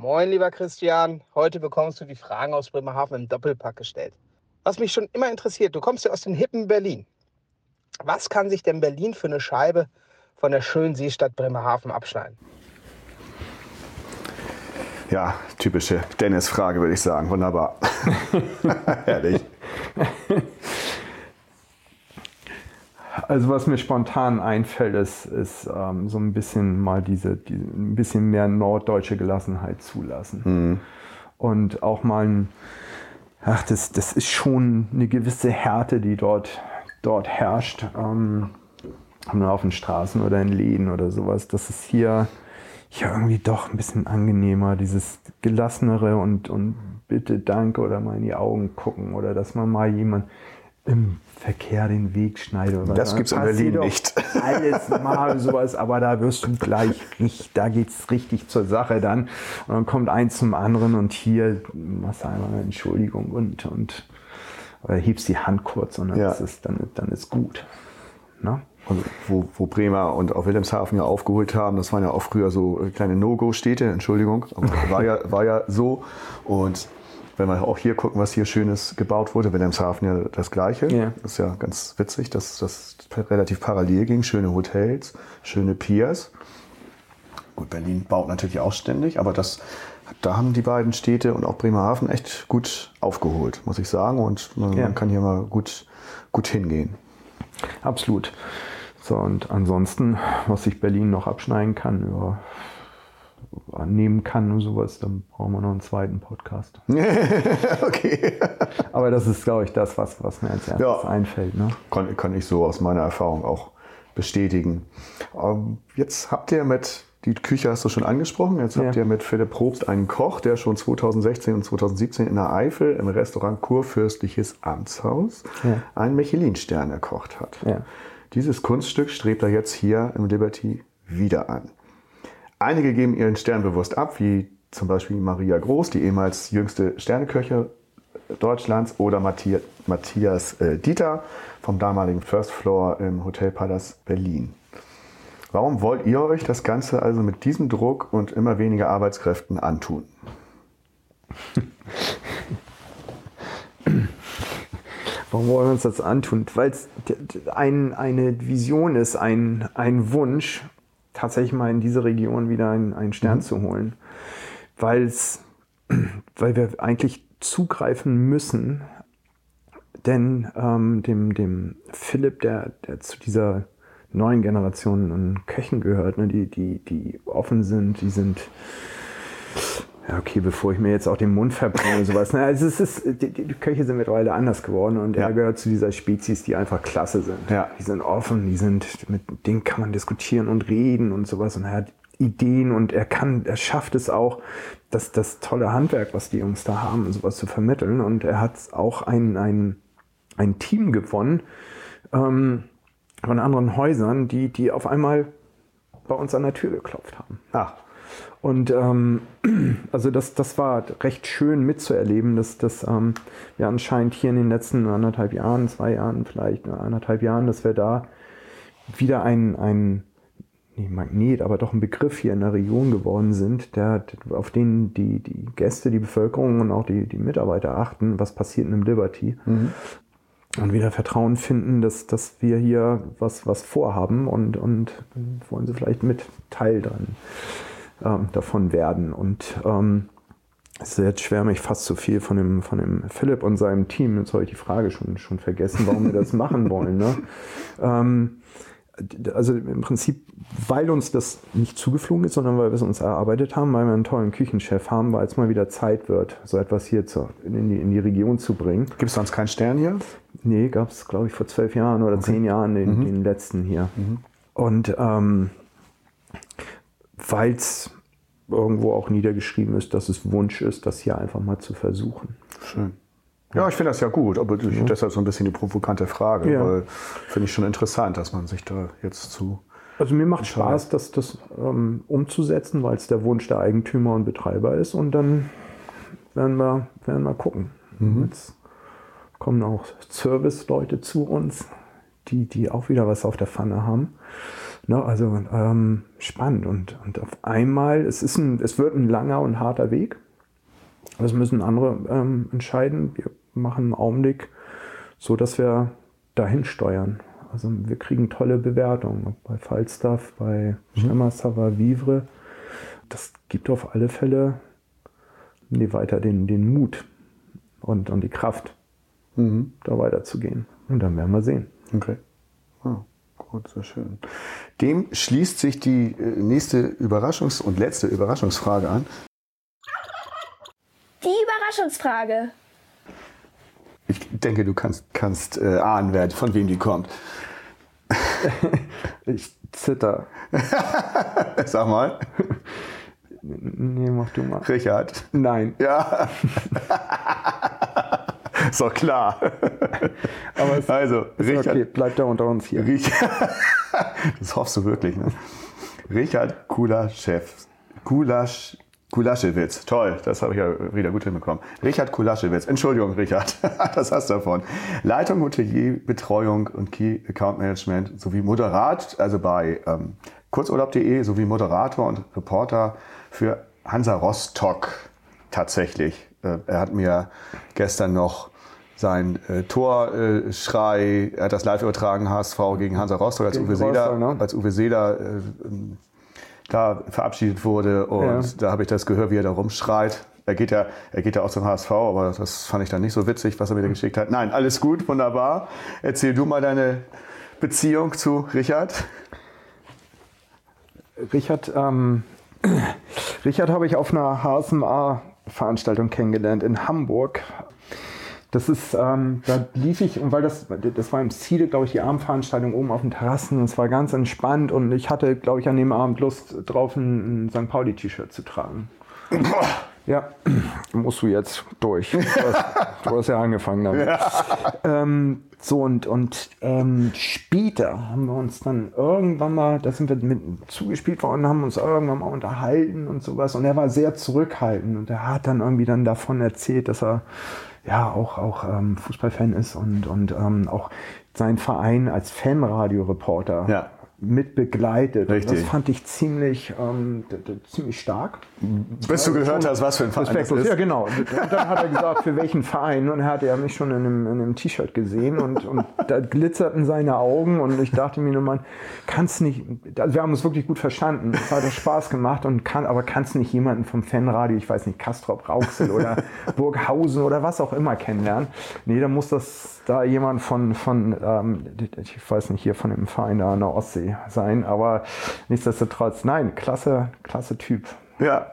Moin, lieber Christian. Heute bekommst du die Fragen aus Bremerhaven im Doppelpack gestellt. Was mich schon immer interessiert, du kommst ja aus dem hippen Berlin. Was kann sich denn Berlin für eine Scheibe von der schönen Seestadt Bremerhaven abschneiden? Ja, typische Dennis-Frage, würde ich sagen. Wunderbar. Herrlich. Also was mir spontan einfällt, ist, ist ähm, so ein bisschen mal diese, die, ein bisschen mehr norddeutsche Gelassenheit zulassen. Und auch mal ein, ach, das, das ist schon eine gewisse Härte, die dort, dort herrscht. Ähm, auf den Straßen oder in Läden oder sowas. Das ist hier, hier irgendwie doch ein bisschen angenehmer, dieses gelassenere und, und bitte danke oder mal in die Augen gucken oder dass man mal jemand im Verkehr den Weg schneidet. Oder Das was. gibt's in Berlin nicht. Alles mal sowas, aber da wirst du gleich richtig, da geht's richtig zur Sache dann. Und dann kommt eins zum anderen und hier machst du einmal eine Entschuldigung und, und oder hebst die Hand kurz und dann, Ja. ist, es, dann, dann ist gut. Ne? Und wo, wo Bremer und auch Wilhelmshaven ja aufgeholt haben, das waren ja auch früher so kleine No-Go-Städte, Entschuldigung, aber war ja, war ja so. Und wenn wir auch hier gucken, was hier Schönes gebaut wurde, Wilhelmshaven ja das Gleiche. Ja. Das ist ja ganz witzig, dass das relativ parallel ging. Schöne Hotels, schöne Piers. Gut, Berlin baut natürlich auch ständig, aber das, da haben die beiden Städte und auch Bremerhaven echt gut aufgeholt, muss ich sagen. Und man, Ja. man kann hier mal gut, gut hingehen. Absolut. So, und ansonsten, was sich Berlin noch abschneiden kann, über, annehmen kann und sowas, dann brauchen wir noch einen zweiten Podcast. okay. Aber das ist, glaube ich, das, was, was mir als erstes Ja. einfällt. Ne? Kann, kann ich so aus meiner Erfahrung auch bestätigen. Ähm, Jetzt habt ihr mit Die Küche hast du schon angesprochen. Jetzt habt Ja. ihr mit Philipp Probst einen Koch, der schon 2016 und 2017 in der Eifel im Restaurant Kurfürstliches Amtshaus Ja. einen Michelin-Stern erkocht hat. Ja. Dieses Kunststück strebt er jetzt hier im Liberty wieder an. Einige geben ihren Stern bewusst ab, wie zum Beispiel Maria Groß, die ehemals jüngste Sterneköche Deutschlands, oder Matthias, Matthias äh, Dieter vom damaligen First Floor im Hotel Palace Berlin. Warum wollt ihr euch das Ganze also mit diesem Druck und immer weniger Arbeitskräften antun? Warum wollen wir uns das antun? Weil es ein, eine Vision ist, ein, ein Wunsch, tatsächlich mal in diese Region wieder einen, einen Stern zu holen. Weil's, weil wir eigentlich zugreifen müssen, denn ähm, dem, dem Philipp, der, der zu dieser neuen Generation an Köchen gehört, ne, die, die, die offen sind, die sind ja, okay, bevor ich mir jetzt auch den Mund verbrenne und sowas. Ne? Also es ist, die, die Köche sind mittlerweile anders geworden und Ja. er gehört zu dieser Spezies, die einfach klasse sind. Ja. Die sind offen, die sind, mit denen kann man diskutieren und reden und sowas und er hat Ideen und er kann, er schafft es auch, das, das tolle Handwerk, was die Jungs da haben und sowas zu vermitteln und er hat auch ein, ein, ein Team gewonnen ähm, von anderen Häusern, die, die auf einmal bei uns an der Tür geklopft haben. Ach, Und ähm, also das, das war recht schön mitzuerleben, dass, dass ähm, wir anscheinend hier in den letzten anderthalb Jahren, zwei Jahren vielleicht, ne, anderthalb Jahren, dass wir da wieder ein, ein nicht Magnet, aber doch ein Begriff hier in der Region geworden sind, der, auf den die, die Gäste, die Bevölkerung und auch die, die Mitarbeiter achten, was passiert in einem Liberty. Und wieder Vertrauen finden, dass, dass wir hier was, was vorhaben und, und wollen sie vielleicht mit Teil dran ähm, davon werden. Und ähm, es ist jetzt schwer, mich fast zu viel von dem, von dem Philipp und seinem Team, jetzt habe ich die Frage schon, schon vergessen, warum wir das machen wollen. Ne? Ähm, also im Prinzip, weil uns das nicht zugeflogen ist, sondern weil wir es uns erarbeitet haben, weil wir einen tollen Küchenchef haben, weil es mal wieder Zeit wird, so etwas hier zu, in, die, in die Region zu bringen. gibt es sonst keinen Stern hier? Nee, gab es, glaube ich, vor zwölf Jahren oder zehn Jahren den, den letzten hier. Und ähm, weil es irgendwo auch niedergeschrieben ist, dass es Wunsch ist, das hier einfach mal zu versuchen. Schön. Ja, ich finde das ja gut, aber ich- deshalb so ein bisschen die provokante Frage, Ja. weil finde ich schon interessant, dass man sich da jetzt zu. Also mir macht Spaß, das, das ähm, umzusetzen, weil es der Wunsch der Eigentümer und Betreiber ist. Und dann werden wir, werden wir gucken. Jetzt kommen auch Service-Leute zu uns, die, die auch wieder was auf der Pfanne haben. Ne, also ähm, spannend. Und, und auf einmal, es, ist ein, es wird ein langer und harter Weg. Das müssen andere ähm, entscheiden. Wir machen im Augenblick so, dass wir dahin steuern. Also wir kriegen tolle Bewertungen bei Falstaff, bei Schlemmer Savoir Vivre. Das gibt auf alle Fälle nee, weiter den, den Mut und, und die Kraft, da weiterzugehen. Und dann werden wir sehen. Okay. Ah, gut, sehr schön. Dem schließt sich die äh, nächste Überraschungs- und letzte Überraschungsfrage an. Die Überraschungsfrage. Ich denke, du kannst, kannst äh, ahnen, wer, von wem die kommt. Ich zitter. Sag mal, Nee, mach du mal. Richard. Nein. Ja. Ist doch klar. Aber es also, ist Richard. okay, bleibt da unter uns hier. Richard. Das hoffst du wirklich, ne? Richard Kulaschew. Kulasch. Kulaschewitz. Toll, das habe ich ja wieder gut hinbekommen. Richard Kulaschewitz. Entschuldigung, Richard. Das hast du davon. Leitung Hotelier, Betreuung und Key Account Management sowie Moderat, also bei ähm, kurzurlaub.de sowie Moderator und Reporter für Hansa Rostock tatsächlich. Äh, er hat mir gestern noch sein äh, Torschrei, er hat das live übertragen, HSV gegen Hansa Rostock, als Gegen Uwe Seeler, Rostock, ne? als Uwe Seeler äh, da verabschiedet wurde und Ja. da habe ich das gehört, wie er da rumschreit. Er geht ja, er geht ja auch zum HSV, aber das fand ich dann nicht so witzig, was er mir da geschickt hat. Nein, alles gut, wunderbar. Erzähl du mal deine Beziehung zu Richard. Richard, ähm, Richard habe ich auf einer HSMA-Veranstaltung kennengelernt in Hamburg. Das ist, ähm, da lief ich, und weil das, das war im Ziele, glaube ich, die Abendveranstaltung oben auf den Terrassen. Es war ganz entspannt und ich hatte, glaube ich, an dem Abend Lust drauf, ein, ein St. Pauli-T-Shirt zu tragen. Ja, musst du jetzt durch. Du hast, du hast ja angefangen damit. Ja. Ähm, so und, und ähm, später haben wir uns dann irgendwann mal, da sind wir mit zugespielt worden, haben uns irgendwann mal unterhalten und sowas. Und er war sehr zurückhaltend und er hat dann irgendwie dann davon erzählt, dass er ja auch, auch ähm, Fußballfan ist und, und ähm, auch sein Verein als Fanradioreporter ja mit begleitet. Richtig. das fand ich ziemlich, ähm, ziemlich stark. Bis du gehört hast, was für ein Verein das ist. Ja, genau. Und dann hat er gesagt, für welchen Verein. Und er hatte ja mich schon in einem, in einem T-Shirt gesehen und, und da glitzerten seine Augen und ich dachte mir nur mal, kannst nicht, also wir haben uns wirklich gut verstanden. Es hat Spaß gemacht und kann, aber kannst nicht jemanden vom Fanradio, ich weiß nicht, Kastrop Rauxel oder Burghausen oder was auch immer kennenlernen. Nee, da muss das da jemand von, von ähm, ich weiß nicht, hier von dem Verein da an der Ostsee sein, aber nichtsdestotrotz, nein, klasse, klasse Typ. Ja.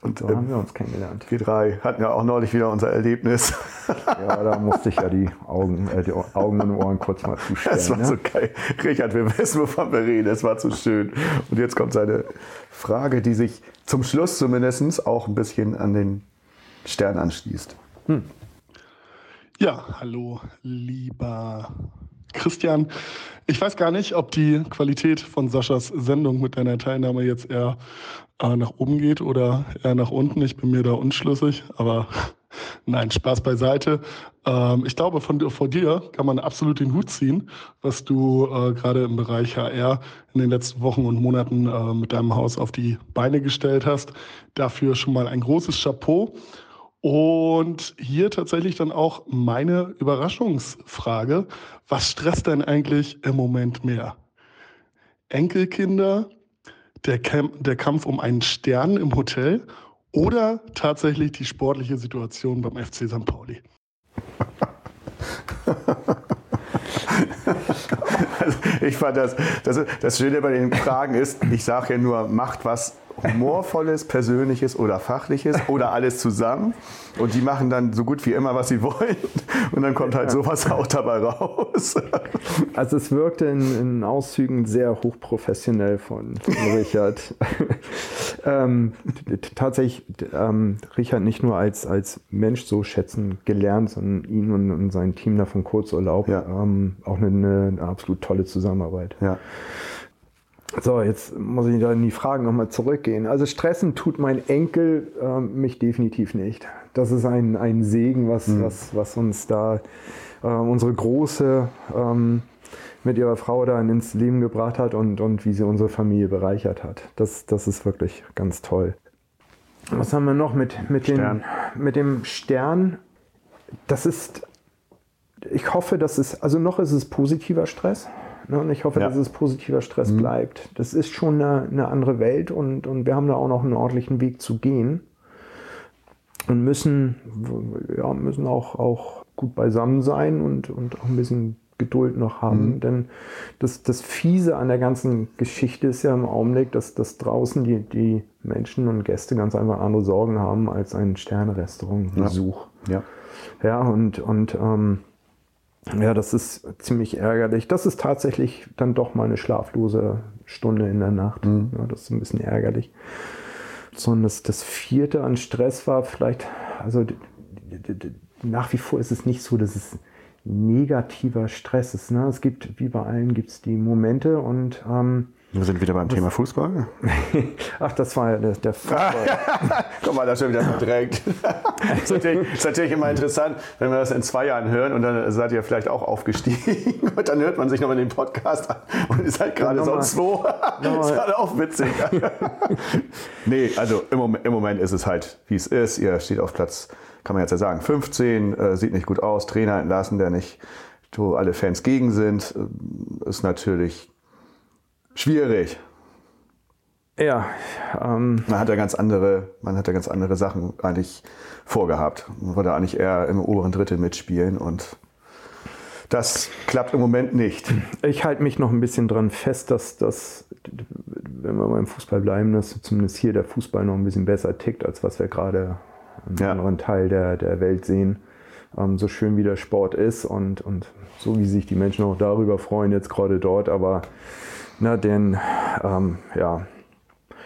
Und so ähm, haben wir uns kennengelernt. Wir drei hatten ja auch neulich wieder unser Erlebnis. Ja, da musste ich ja die Augen, äh, die Augen und Ohren kurz mal zustellen. Das war ne? so geil. Richard, wir wissen, wovon wir reden. Es war zu schön. Und jetzt kommt seine Frage, die sich zum Schluss zumindest auch ein bisschen an den Stern anschließt. Hm. Ja, hallo, lieber Christian. Ich weiß gar nicht, ob die Qualität von Saschas Sendung mit deiner Teilnahme jetzt eher äh, nach oben geht oder eher nach unten. Ich bin mir da unschlüssig, aber nein, Spaß beiseite. Ähm, ich glaube, von vor dir kann man absolut den Hut ziehen, was du äh, gerade im Bereich HR in den letzten Wochen und Monaten äh, mit deinem Haus auf die Beine gestellt hast. Dafür schon mal ein großes Chapeau. Und hier tatsächlich dann auch meine Überraschungsfrage. Was stresst denn eigentlich im Moment mehr? Enkelkinder, der, Camp, der Kampf um einen Stern im Hotel oder tatsächlich die sportliche Situation beim FC St. Pauli? Also ich fand das, das, das Schöne bei den Fragen ist, ich sage ja nur, macht was humorvolles, persönliches oder fachliches oder alles zusammen. Und die machen dann so gut wie immer, was sie wollen. Und dann kommt halt sowas auch dabei raus. Also es wirkte in, in Auszügen sehr hochprofessionell von, von Richard. ähm, tatsächlich ähm, Richard nicht nur als, als Mensch so schätzen gelernt, sondern ihn und, und sein Team da von Kurzurlaub. Ja. Ähm, auch eine, eine, absolut tolle Zusammenarbeit. Ja. So, jetzt muss ich da in die Fragen nochmal zurückgehen. Also stressen tut mein Enkel äh, mich definitiv nicht. Das ist ein, ein Segen, was, mhm. was, was uns da äh, unsere Große ähm, mit ihrer Frau da ins Leben gebracht hat und, und wie sie unsere Familie bereichert hat. Das, das ist wirklich ganz toll. Was haben wir noch mit, mit, den, mit dem Stern? Das ist, ich hoffe, dass es, also noch ist es positiver Stress. Ne? Und ich hoffe, ja. dass es positiver Stress mhm. bleibt. Das ist schon eine, eine, andere Welt und, und wir haben da auch noch einen ordentlichen Weg zu gehen. Und müssen, ja, müssen auch, auch gut beisammen sein und, und auch ein bisschen Geduld noch haben. Mhm. Denn das, das Fiese an der ganzen Geschichte ist ja im Augenblick, dass, dass draußen die, die Menschen und Gäste ganz einfach andere Sorgen haben als ein Sterne-Restaurant-Besuch. Ja. ja. Ja, und, und ähm, ja, das ist ziemlich ärgerlich. Das ist tatsächlich dann doch mal eine schlaflose Stunde in der Nacht. Mhm. Ja, das ist ein bisschen ärgerlich. Sondern das, das vierte an Stress war vielleicht, also nach wie vor ist es nicht so, dass es negativer Stress ist. Ne? Es gibt, wie bei allen, gibt es die Momente und ähm, wir sind wieder beim Thema Fußball. Ach, das war ja der, der Fußball. Guck mal, das schon wieder verdrängt. das ist, natürlich, ist natürlich immer interessant, wenn wir das in zwei Jahren hören und dann seid ihr vielleicht auch aufgestiegen und dann hört man sich nochmal den Podcast an und ist halt gerade sonst wo. das ist gerade auch witzig. nee, also im Moment, im Moment ist es halt, wie es ist. Ihr steht auf Platz, kann man jetzt ja sagen, 15, äh, sieht nicht gut aus, Trainer entlassen, der nicht, wo alle Fans gegen sind, äh, ist natürlich schwierig. Ja, ähm, man hat ja ganz andere, man hat ja ganz andere Sachen eigentlich vorgehabt. Man wollte eigentlich eher im oberen Drittel mitspielen und das klappt im Moment nicht. Ich halte mich noch ein bisschen dran fest, dass das, wenn wir beim Fußball bleiben, dass zumindest hier der Fußball noch ein bisschen besser tickt, als was wir gerade im ja. anderen Teil der, der Welt sehen. ähm, so schön wie der Sport ist und, und so wie sich die Menschen auch darüber freuen, jetzt gerade dort, aber na, den, ähm, ja,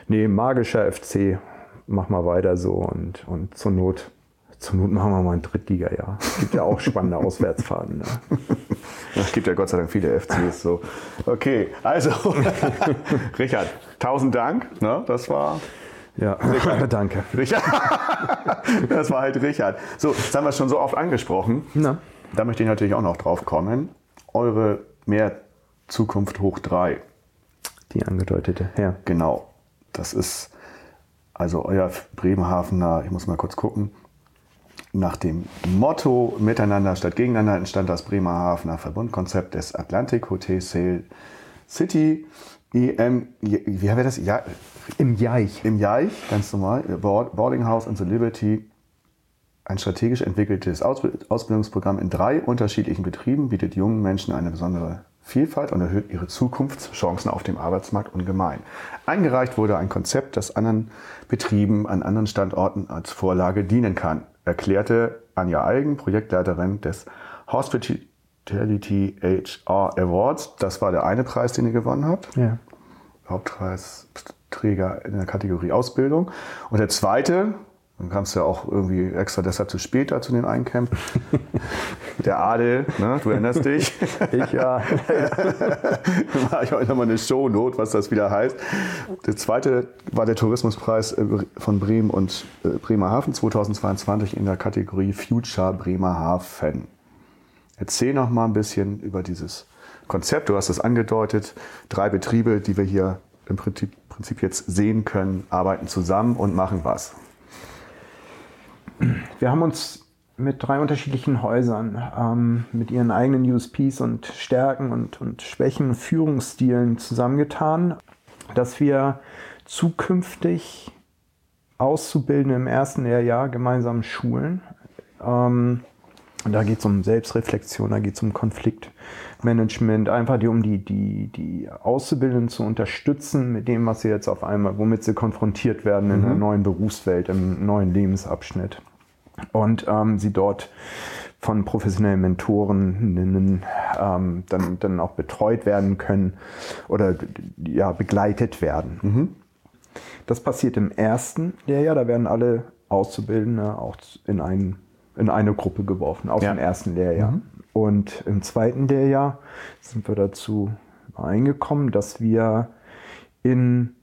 nee, magischer FC, mach mal weiter so und, und zur Not, zur Not machen wir mal ein Drittliga-Jahr. Es gibt ja auch spannende Auswärtsfahrten. Ne? Es gibt ja Gott sei Dank viele FCs so. Okay, also Richard, tausend Dank. Ne? Das war ja, danke. Richard. das war halt Richard. So, das haben wir schon so oft angesprochen. Na. Da möchte ich natürlich auch noch drauf kommen. Eure Mehr Zukunft hoch 3. Die angedeutete, ja. Genau. Das ist also euer Bremerhavener, ich muss mal kurz gucken, nach dem Motto Miteinander statt Gegeneinander entstand das Bremerhavener Verbundkonzept des Atlantic Hotel Sail City. EM, wie haben wir das? Ja, Im Jaich. Im Jaich, ganz normal. Boarding House and the Liberty. Ein strategisch entwickeltes Ausbildungsprogramm in drei unterschiedlichen Betrieben bietet jungen Menschen eine besondere Vielfalt und erhöht ihre Zukunftschancen auf dem Arbeitsmarkt ungemein. Eingereicht wurde ein Konzept, das anderen Betrieben an anderen Standorten als Vorlage dienen kann erklärte Anja Eigen, Projektleiterin des Hospitality HR Awards. Das war der eine Preis, den ihr gewonnen habt. Ja. Hauptpreisträger in der Kategorie Ausbildung. Und der zweite, dann kamst du ja auch irgendwie extra deshalb zu spät da zu den Eincamp. Der Adel, ne, du erinnerst dich? Ich ja. Dann mache ich heute nochmal eine Shownot, was das wieder heißt. Der zweite war der Tourismuspreis äh, von Bremen und äh, Bremerhaven 2022 in der Kategorie Future Bremerhaven. Erzähl noch mal ein bisschen über dieses Konzept. Du hast es angedeutet. Drei Betriebe, die wir hier im Prinzip, Prinzip jetzt sehen können, arbeiten zusammen und machen was. Wir haben uns mit drei unterschiedlichen Häusern, ähm, mit ihren eigenen USPs und Stärken und, und Schwächen, Führungsstilen zusammengetan, dass wir zukünftig Auszubildende im ersten Lehrjahr gemeinsam schulen. Ähm, da geht es um Selbstreflexion, da geht es um Konfliktmanagement, einfach die, um die, die, die Auszubildenden zu unterstützen mit dem, was sie jetzt auf einmal, womit sie konfrontiert werden in mhm. der neuen Berufswelt, im neuen Lebensabschnitt und ähm, sie dort von professionellen Mentoren ähm, dann, dann auch betreut werden können oder ja, begleitet werden. Mhm. Das passiert im ersten Lehrjahr, da werden alle Auszubildende auch in, ein, in eine Gruppe geworfen, aus ja. dem ersten Lehrjahr. Mhm. Und im zweiten Lehrjahr sind wir dazu eingekommen, dass wir in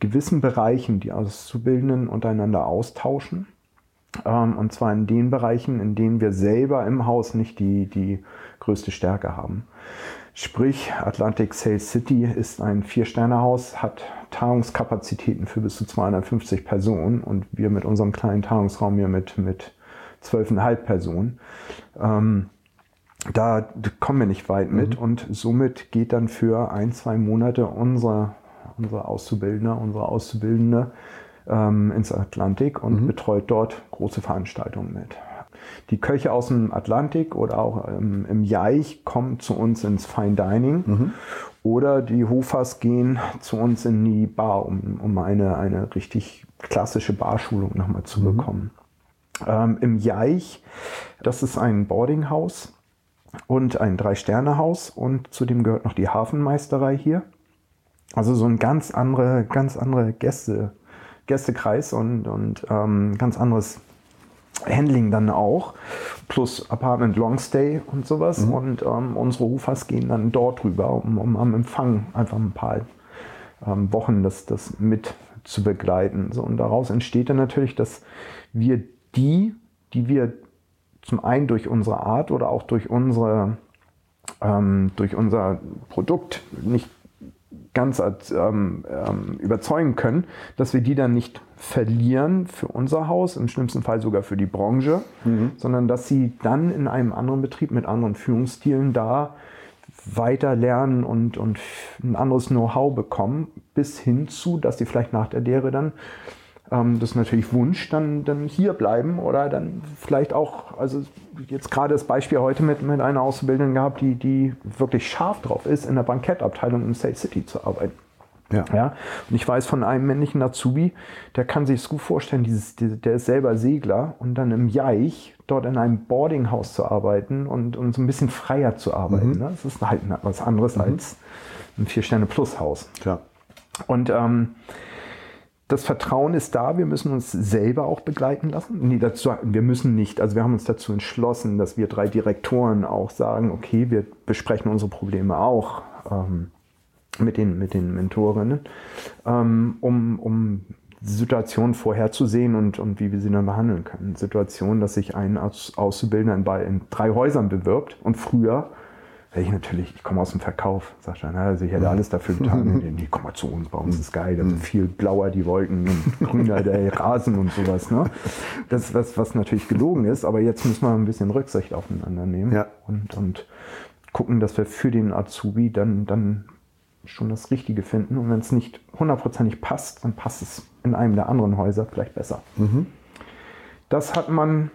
gewissen Bereichen die Auszubildenden untereinander austauschen und zwar in den Bereichen, in denen wir selber im Haus nicht die, die größte Stärke haben. Sprich, Atlantic Sales City ist ein Vier-Sterne-Haus, hat Tagungskapazitäten für bis zu 250 Personen und wir mit unserem kleinen Tagungsraum hier mit, mit 12,5 Personen. Ähm, da kommen wir nicht weit mit mhm. und somit geht dann für ein, zwei Monate unsere, unsere Auszubildende, unsere Auszubildende ähm, ins Atlantik und mhm. betreut dort große Veranstaltungen mit. Die Köche aus dem Atlantik oder auch ähm, im Jaich kommen zu uns ins Fine Dining mhm. oder die Hofers gehen zu uns in die Bar, um, um eine, eine richtig klassische Barschulung nochmal zu mhm. bekommen. Ähm, Im Jaich, das ist ein Boardinghaus und ein Drei-Sterne-Haus und zudem gehört noch die Hafenmeisterei hier. Also so ein ganz andere, ganz andere Gäste, Gästekreis und, und ähm, ganz anderes Handling dann auch, plus Apartment Longstay und sowas. Mhm. Und ähm, unsere Hufers gehen dann dort rüber, um, um am Empfang einfach ein paar ähm, Wochen das, das mit zu begleiten. So, und daraus entsteht dann natürlich, dass wir die, die wir zum einen durch unsere Art oder auch durch unsere ähm, durch unser Produkt nicht ganz ähm, ähm, überzeugen können, dass wir die dann nicht verlieren für unser Haus, im schlimmsten Fall sogar für die Branche, mhm. sondern dass sie dann in einem anderen Betrieb mit anderen Führungsstilen da weiter lernen und, und ein anderes Know-how bekommen, bis hin zu, dass sie vielleicht nach der Lehre dann ähm, das ist natürlich Wunsch, dann, dann hier bleiben oder dann vielleicht auch, also jetzt gerade das Beispiel heute mit, mit einer Auszubildenden gehabt, die, die wirklich scharf drauf ist, in der Bankettabteilung im Sales City zu arbeiten. Ja. ja. Und ich weiß von einem männlichen Azubi, der kann sich es gut vorstellen, dieses, der ist selber Segler und dann im Jaich dort in einem Boardinghaus zu arbeiten und, und so ein bisschen freier zu arbeiten. Mhm. Ne? Das ist halt was anderes mhm. als ein Vier-Sterne-Plus-Haus. Ja. Und ähm, das Vertrauen ist da, wir müssen uns selber auch begleiten lassen. Nee, dazu, wir müssen nicht. Also wir haben uns dazu entschlossen, dass wir drei Direktoren auch sagen, okay, wir besprechen unsere Probleme auch ähm, mit, den, mit den Mentorinnen, ähm, um, um Situationen vorherzusehen und, und wie wir sie dann behandeln können. Situationen, dass sich ein Auszubildender in, in drei Häusern bewirbt und früher ich natürlich, ich komme aus dem Verkauf, sagt er, also ich hätte alles dafür getan. nee, nee, komm mal zu uns, bei uns ist geil, da sind viel blauer die Wolken und grüner der Rasen und sowas. Ne? Das ist was, was natürlich gelogen ist, aber jetzt müssen wir ein bisschen Rücksicht aufeinander nehmen ja. und, und gucken, dass wir für den Azubi dann, dann schon das Richtige finden. Und wenn es nicht hundertprozentig passt, dann passt es in einem der anderen Häuser vielleicht besser. Mhm. Das hat man,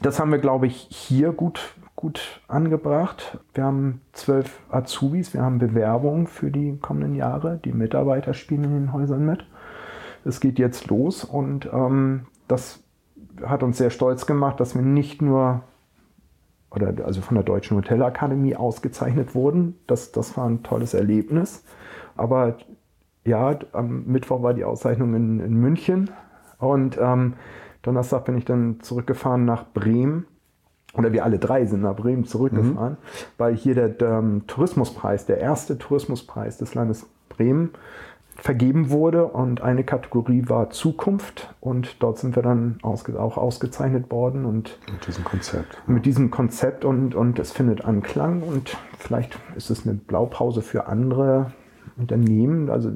das haben wir, glaube ich, hier gut gut angebracht. Wir haben zwölf Azubis, wir haben Bewerbungen für die kommenden Jahre. Die Mitarbeiter spielen in den Häusern mit. Es geht jetzt los und ähm, das hat uns sehr stolz gemacht, dass wir nicht nur oder also von der Deutschen Hotelakademie ausgezeichnet wurden. Das, das war ein tolles Erlebnis. Aber ja, am Mittwoch war die Auszeichnung in, in München und ähm, Donnerstag bin ich dann zurückgefahren nach Bremen oder wir alle drei sind nach Bremen zurückgefahren, mhm. weil hier der, der um, Tourismuspreis, der erste Tourismuspreis des Landes Bremen, vergeben wurde und eine Kategorie war Zukunft und dort sind wir dann ausge auch ausgezeichnet worden und mit diesem Konzept. Mit diesem Konzept und, und es findet Anklang und vielleicht ist es eine Blaupause für andere Unternehmen, also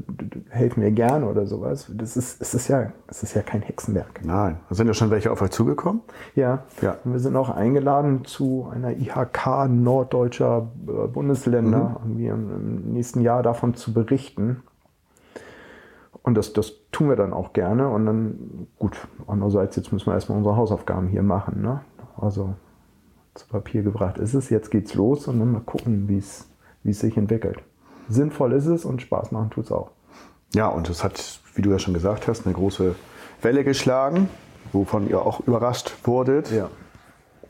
helfen mir gerne oder sowas. Das ist, es ist ja, es ist ja kein Hexenwerk. Nein. Sind ja schon welche auf euch zugekommen? Ja. ja. wir sind auch eingeladen zu einer IHK norddeutscher äh, Bundesländer, mhm. irgendwie im, im, nächsten Jahr davon zu berichten. Und das, das tun wir dann auch gerne. Und dann, gut, andererseits, jetzt müssen wir erstmal unsere Hausaufgaben hier machen. Ne? Also zu Papier gebracht ist es, jetzt geht's los und dann mal gucken, wie es sich entwickelt sinnvoll ist es und Spaß machen tut es auch. Ja, und es hat, wie du ja schon gesagt hast, eine große Welle geschlagen, wovon ihr auch überrascht wurdet. Ja.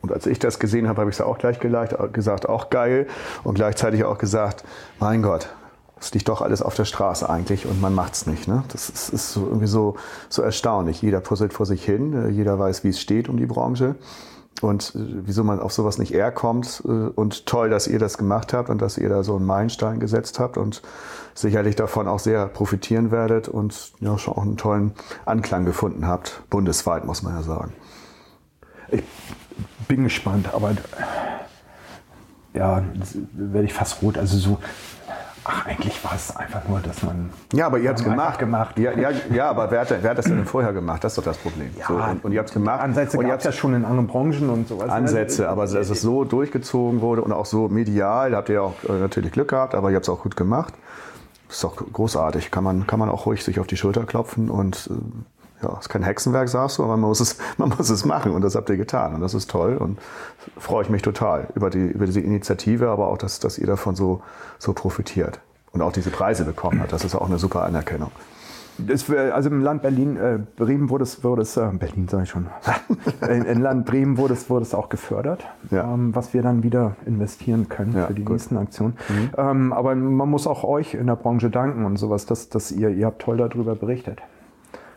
Und als ich das gesehen habe, habe ich es auch gleich gesagt, auch geil. Und gleichzeitig auch gesagt, mein Gott, es liegt doch alles auf der Straße eigentlich und man macht es nicht. Ne? Das ist, ist so irgendwie so, so erstaunlich. Jeder puzzelt vor sich hin, jeder weiß, wie es steht um die Branche und äh, wieso man auf sowas nicht eher kommt. Äh, und toll, dass ihr das gemacht habt und dass ihr da so einen Meilenstein gesetzt habt und sicherlich davon auch sehr profitieren werdet und ja schon auch einen tollen Anklang gefunden habt, bundesweit muss man ja sagen. Ich bin gespannt, aber ja, werde ich fast rot. Also so Ach, eigentlich war es einfach nur, dass man. Ja, aber ihr habt es gemacht. gemacht. Ja, ja, ja, aber wer hat, wer hat das denn vorher gemacht? Das ist doch das Problem. Ja, so, und, und, ihr habt es gemacht. Ansätze und ihr habt ja schon in anderen Branchen und sowas. Ne? Ansätze, aber dass es so durchgezogen wurde und auch so medial, da habt ihr auch äh, natürlich Glück gehabt, aber ihr habt es auch gut gemacht. Das ist doch großartig. Kann man, kann man auch ruhig sich auf die Schulter klopfen und äh, ja, ist kein Hexenwerk, sagst du, aber man muss, es, man muss es machen und das habt ihr getan und das ist toll und freue ich mich total über, die, über diese Initiative, aber auch, dass, dass ihr davon so, so profitiert und auch diese Preise bekommen hat. Das ist auch eine super Anerkennung. Das, also im Land Berlin, äh, Bremen wurde es, wurde es äh, Berlin sage ich schon, im Land Bremen wurde es, wurde es auch gefördert, ja. ähm, was wir dann wieder investieren können ja, für die gut. nächsten Aktionen. Mhm. Ähm, aber man muss auch euch in der Branche danken und sowas, dass, dass ihr, ihr habt toll darüber berichtet.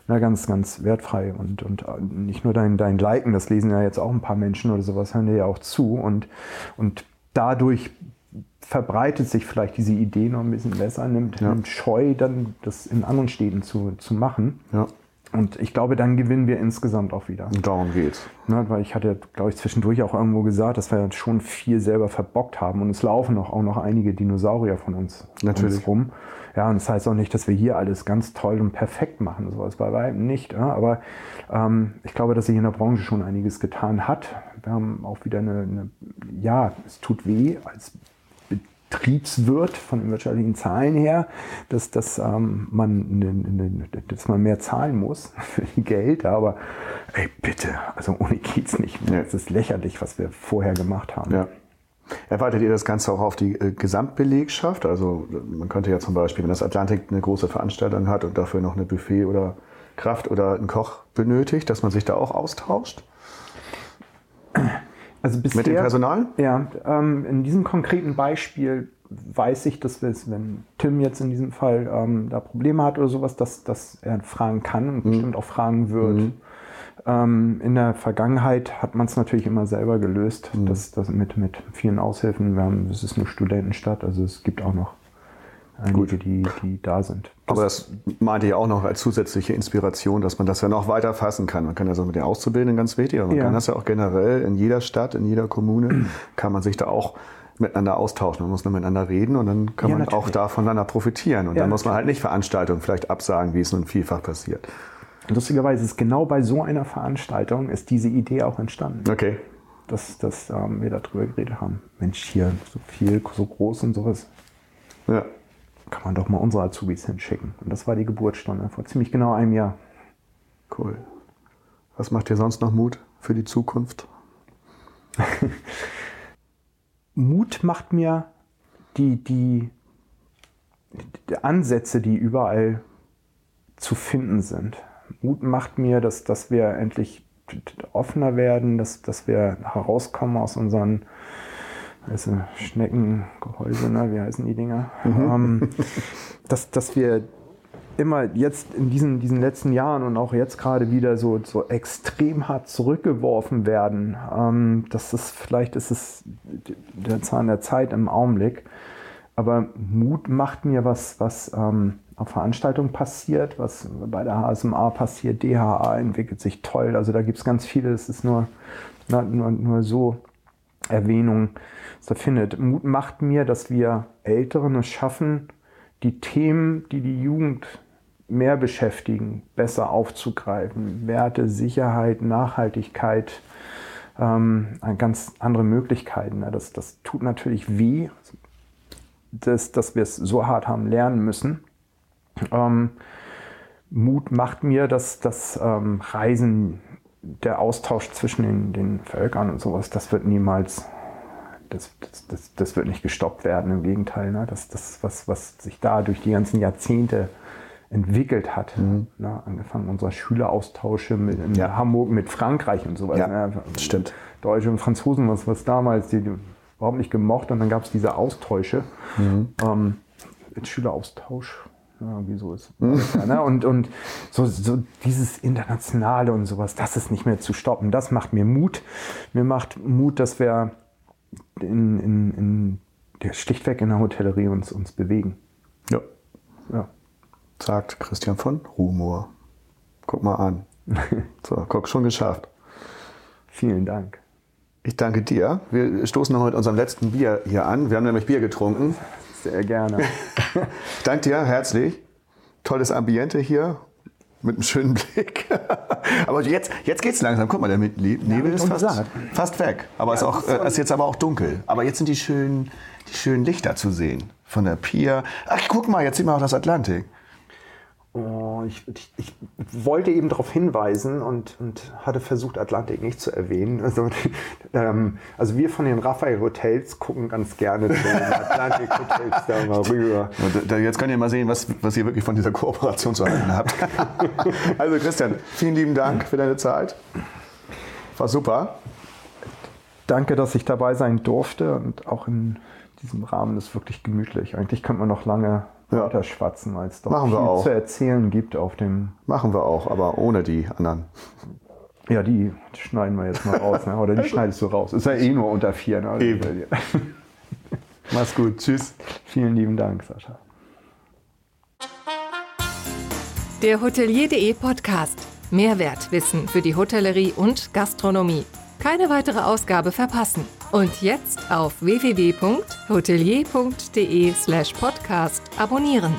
Na, ganz, ganz wertfrei und, und äh, nicht nur dein, dein Liken, das lesen ja jetzt auch ein paar Menschen oder sowas, hören dir ja auch zu und, und dadurch verbreitet sich vielleicht diese Idee noch ein bisschen besser, nimmt, ja. nimmt Scheu, dann das in anderen Städten zu, zu machen. Ja. Und ich glaube, dann gewinnen wir insgesamt auch wieder. Und darum geht's. Ne, weil ich hatte, glaube ich, zwischendurch auch irgendwo gesagt, dass wir schon viel selber verbockt haben. Und es laufen auch, auch noch einige Dinosaurier von uns, Natürlich. uns rum. Ja, und das heißt auch nicht, dass wir hier alles ganz toll und perfekt machen. So ist bei weitem nicht. Ja? Aber ähm, ich glaube, dass sich in der Branche schon einiges getan hat. Wir haben auch wieder eine, eine ja, es tut weh als Betriebswirt von den wirtschaftlichen Zahlen her, dass, dass, ähm, man, ne, ne, dass man mehr zahlen muss für die Gehälter. Aber ey, bitte, also ohne geht's nicht mehr. Ja. Es ist lächerlich, was wir vorher gemacht haben. Ja. Erweitert ihr das Ganze auch auf die äh, Gesamtbelegschaft? Also man könnte ja zum Beispiel, wenn das Atlantik eine große Veranstaltung hat und dafür noch eine Buffet oder Kraft oder einen Koch benötigt, dass man sich da auch austauscht? Also bisher, Mit dem Personal? Ja, ähm, in diesem konkreten Beispiel weiß ich, dass wenn Tim jetzt in diesem Fall ähm, da Probleme hat oder sowas, dass, dass er fragen kann und Mhm. bestimmt auch fragen wird. Ähm, in der Vergangenheit hat man es natürlich immer selber gelöst, Mhm. das, das mit, mit vielen Aushilfen. Wir haben, es ist eine Studentenstadt, also es gibt auch noch einige, die, die da sind. Aber das meinte ich auch noch als zusätzliche Inspiration, dass man das ja noch weiter fassen kann. Man kann das auch mit den Auszubildenden ganz wichtig, aber man Ja. kann das ja auch generell in jeder Stadt, in jeder Kommune, kann man sich da auch miteinander austauschen. Man muss nur miteinander reden und dann kann Ja, man auch natürlich. da voneinander profitieren. Und Ja, dann muss man halt nicht Veranstaltungen vielleicht absagen, wie es nun vielfach passiert. Lustigerweise ist genau bei so einer Veranstaltung ist diese Idee auch entstanden. Okay. dass, dass ähm, wir darüber geredet haben. Mensch, hier so viel, so groß und sowas, Ja. kann man doch mal unsere Azubis hinschicken. Und das war die Geburtsstunde vor ziemlich genau einem Jahr. Cool. Was macht dir sonst noch Mut für die Zukunft? Mut macht mir die, die, die Ansätze, die überall zu finden sind. Mut macht mir, dass, dass wir endlich offener werden, dass, dass wir herauskommen aus unseren du, Schneckengehäuse, ne? wie heißen die Dinger? Ähm, dass, dass wir immer jetzt in diesen, diesen letzten Jahren und auch jetzt gerade wieder so, so extrem hart zurückgeworfen werden. Ähm, das ist, vielleicht ist es der Zahn der Zeit im Augenblick. Aber Mut macht mir was, was ähm, auf Veranstaltungen passiert, was bei der HSMA passiert. DHA entwickelt sich toll. Also da gibt es ganz viele. Es ist nur, nur, nur, nur so Erwähnung da findet. Mut macht mir, dass wir Älteren es schaffen, die Themen, die die Jugend mehr beschäftigen, besser aufzugreifen. Werte, Sicherheit, Nachhaltigkeit, ähm, ganz andere Möglichkeiten. Das, das tut natürlich weh, dass, dass wir es so hart haben lernen müssen. Ähm, Mut macht mir, dass das ähm, Reisen, der Austausch zwischen den, den Völkern und sowas, das wird niemals, das, das, das, das wird nicht gestoppt werden. Im Gegenteil, ne? das, das was, was sich da durch die ganzen Jahrzehnte entwickelt hat. Ne? Angefangen unserer Schüleraustausche mit, in Ja. Hamburg mit Frankreich und sowas. Ja, ne? stimmt. Deutsche und Franzosen, was, was damals, die, die überhaupt nicht gemocht und dann gab es diese Austausche. Ähm, Schüleraustausch. Ja, irgendwie so ist es. Ja, ne? Und, und so, so dieses Internationale und sowas, das ist nicht mehr zu stoppen. Das macht mir Mut. Mir macht Mut, dass wir in, in, in der schlichtweg in der Hotellerie uns, uns bewegen. Ja. Ja. Sagt Christian von Rumor. Guck mal an. So, guck, schon geschafft. Vielen Dank. Ich danke dir. Wir stoßen mit unserem letzten Bier hier an. Wir haben nämlich Bier getrunken. Sehr gerne. Ich danke dir herzlich. Tolles Ambiente hier mit einem schönen Blick. aber jetzt, jetzt geht's langsam. Guck mal, der Nebel ist und fast, gesagt. fast weg. Aber es ist, auch, äh, ist jetzt aber auch dunkel. Aber jetzt sind die schönen, die schönen Lichter zu sehen. Von der Pier. Ach, guck mal, jetzt sieht man auch das Atlantik. Oh, ich, ich, ich wollte eben darauf hinweisen und, und hatte versucht, Atlantik nicht zu erwähnen. Also, ähm, also wir von den Raphael Hotels gucken ganz gerne zu den Atlantik Hotels da mal rüber. Und, jetzt könnt ihr mal sehen, was, was ihr wirklich von dieser Kooperation zu halten habt. also Christian, vielen lieben Dank für deine Zeit. War super. Danke, dass ich dabei sein durfte und auch in diesem Rahmen ist wirklich gemütlich. Eigentlich könnte man noch lange Ja. weiter schwatzen, weil es doch Machen wir viel auch. zu erzählen gibt auf dem. Machen wir auch, aber ohne die anderen. Ja, die schneiden wir jetzt mal raus, ne? oder die schneidest du raus. Ist ja eh nur unter vier. Ne? Also, Eben. Mach's gut. Tschüss. Vielen lieben Dank, Sascha. Der Hotelier.de Podcast. Mehrwertwissen für die Hotellerie und Gastronomie. Keine weitere Ausgabe verpassen. Und jetzt auf www.hotelier.de slash podcast abonnieren.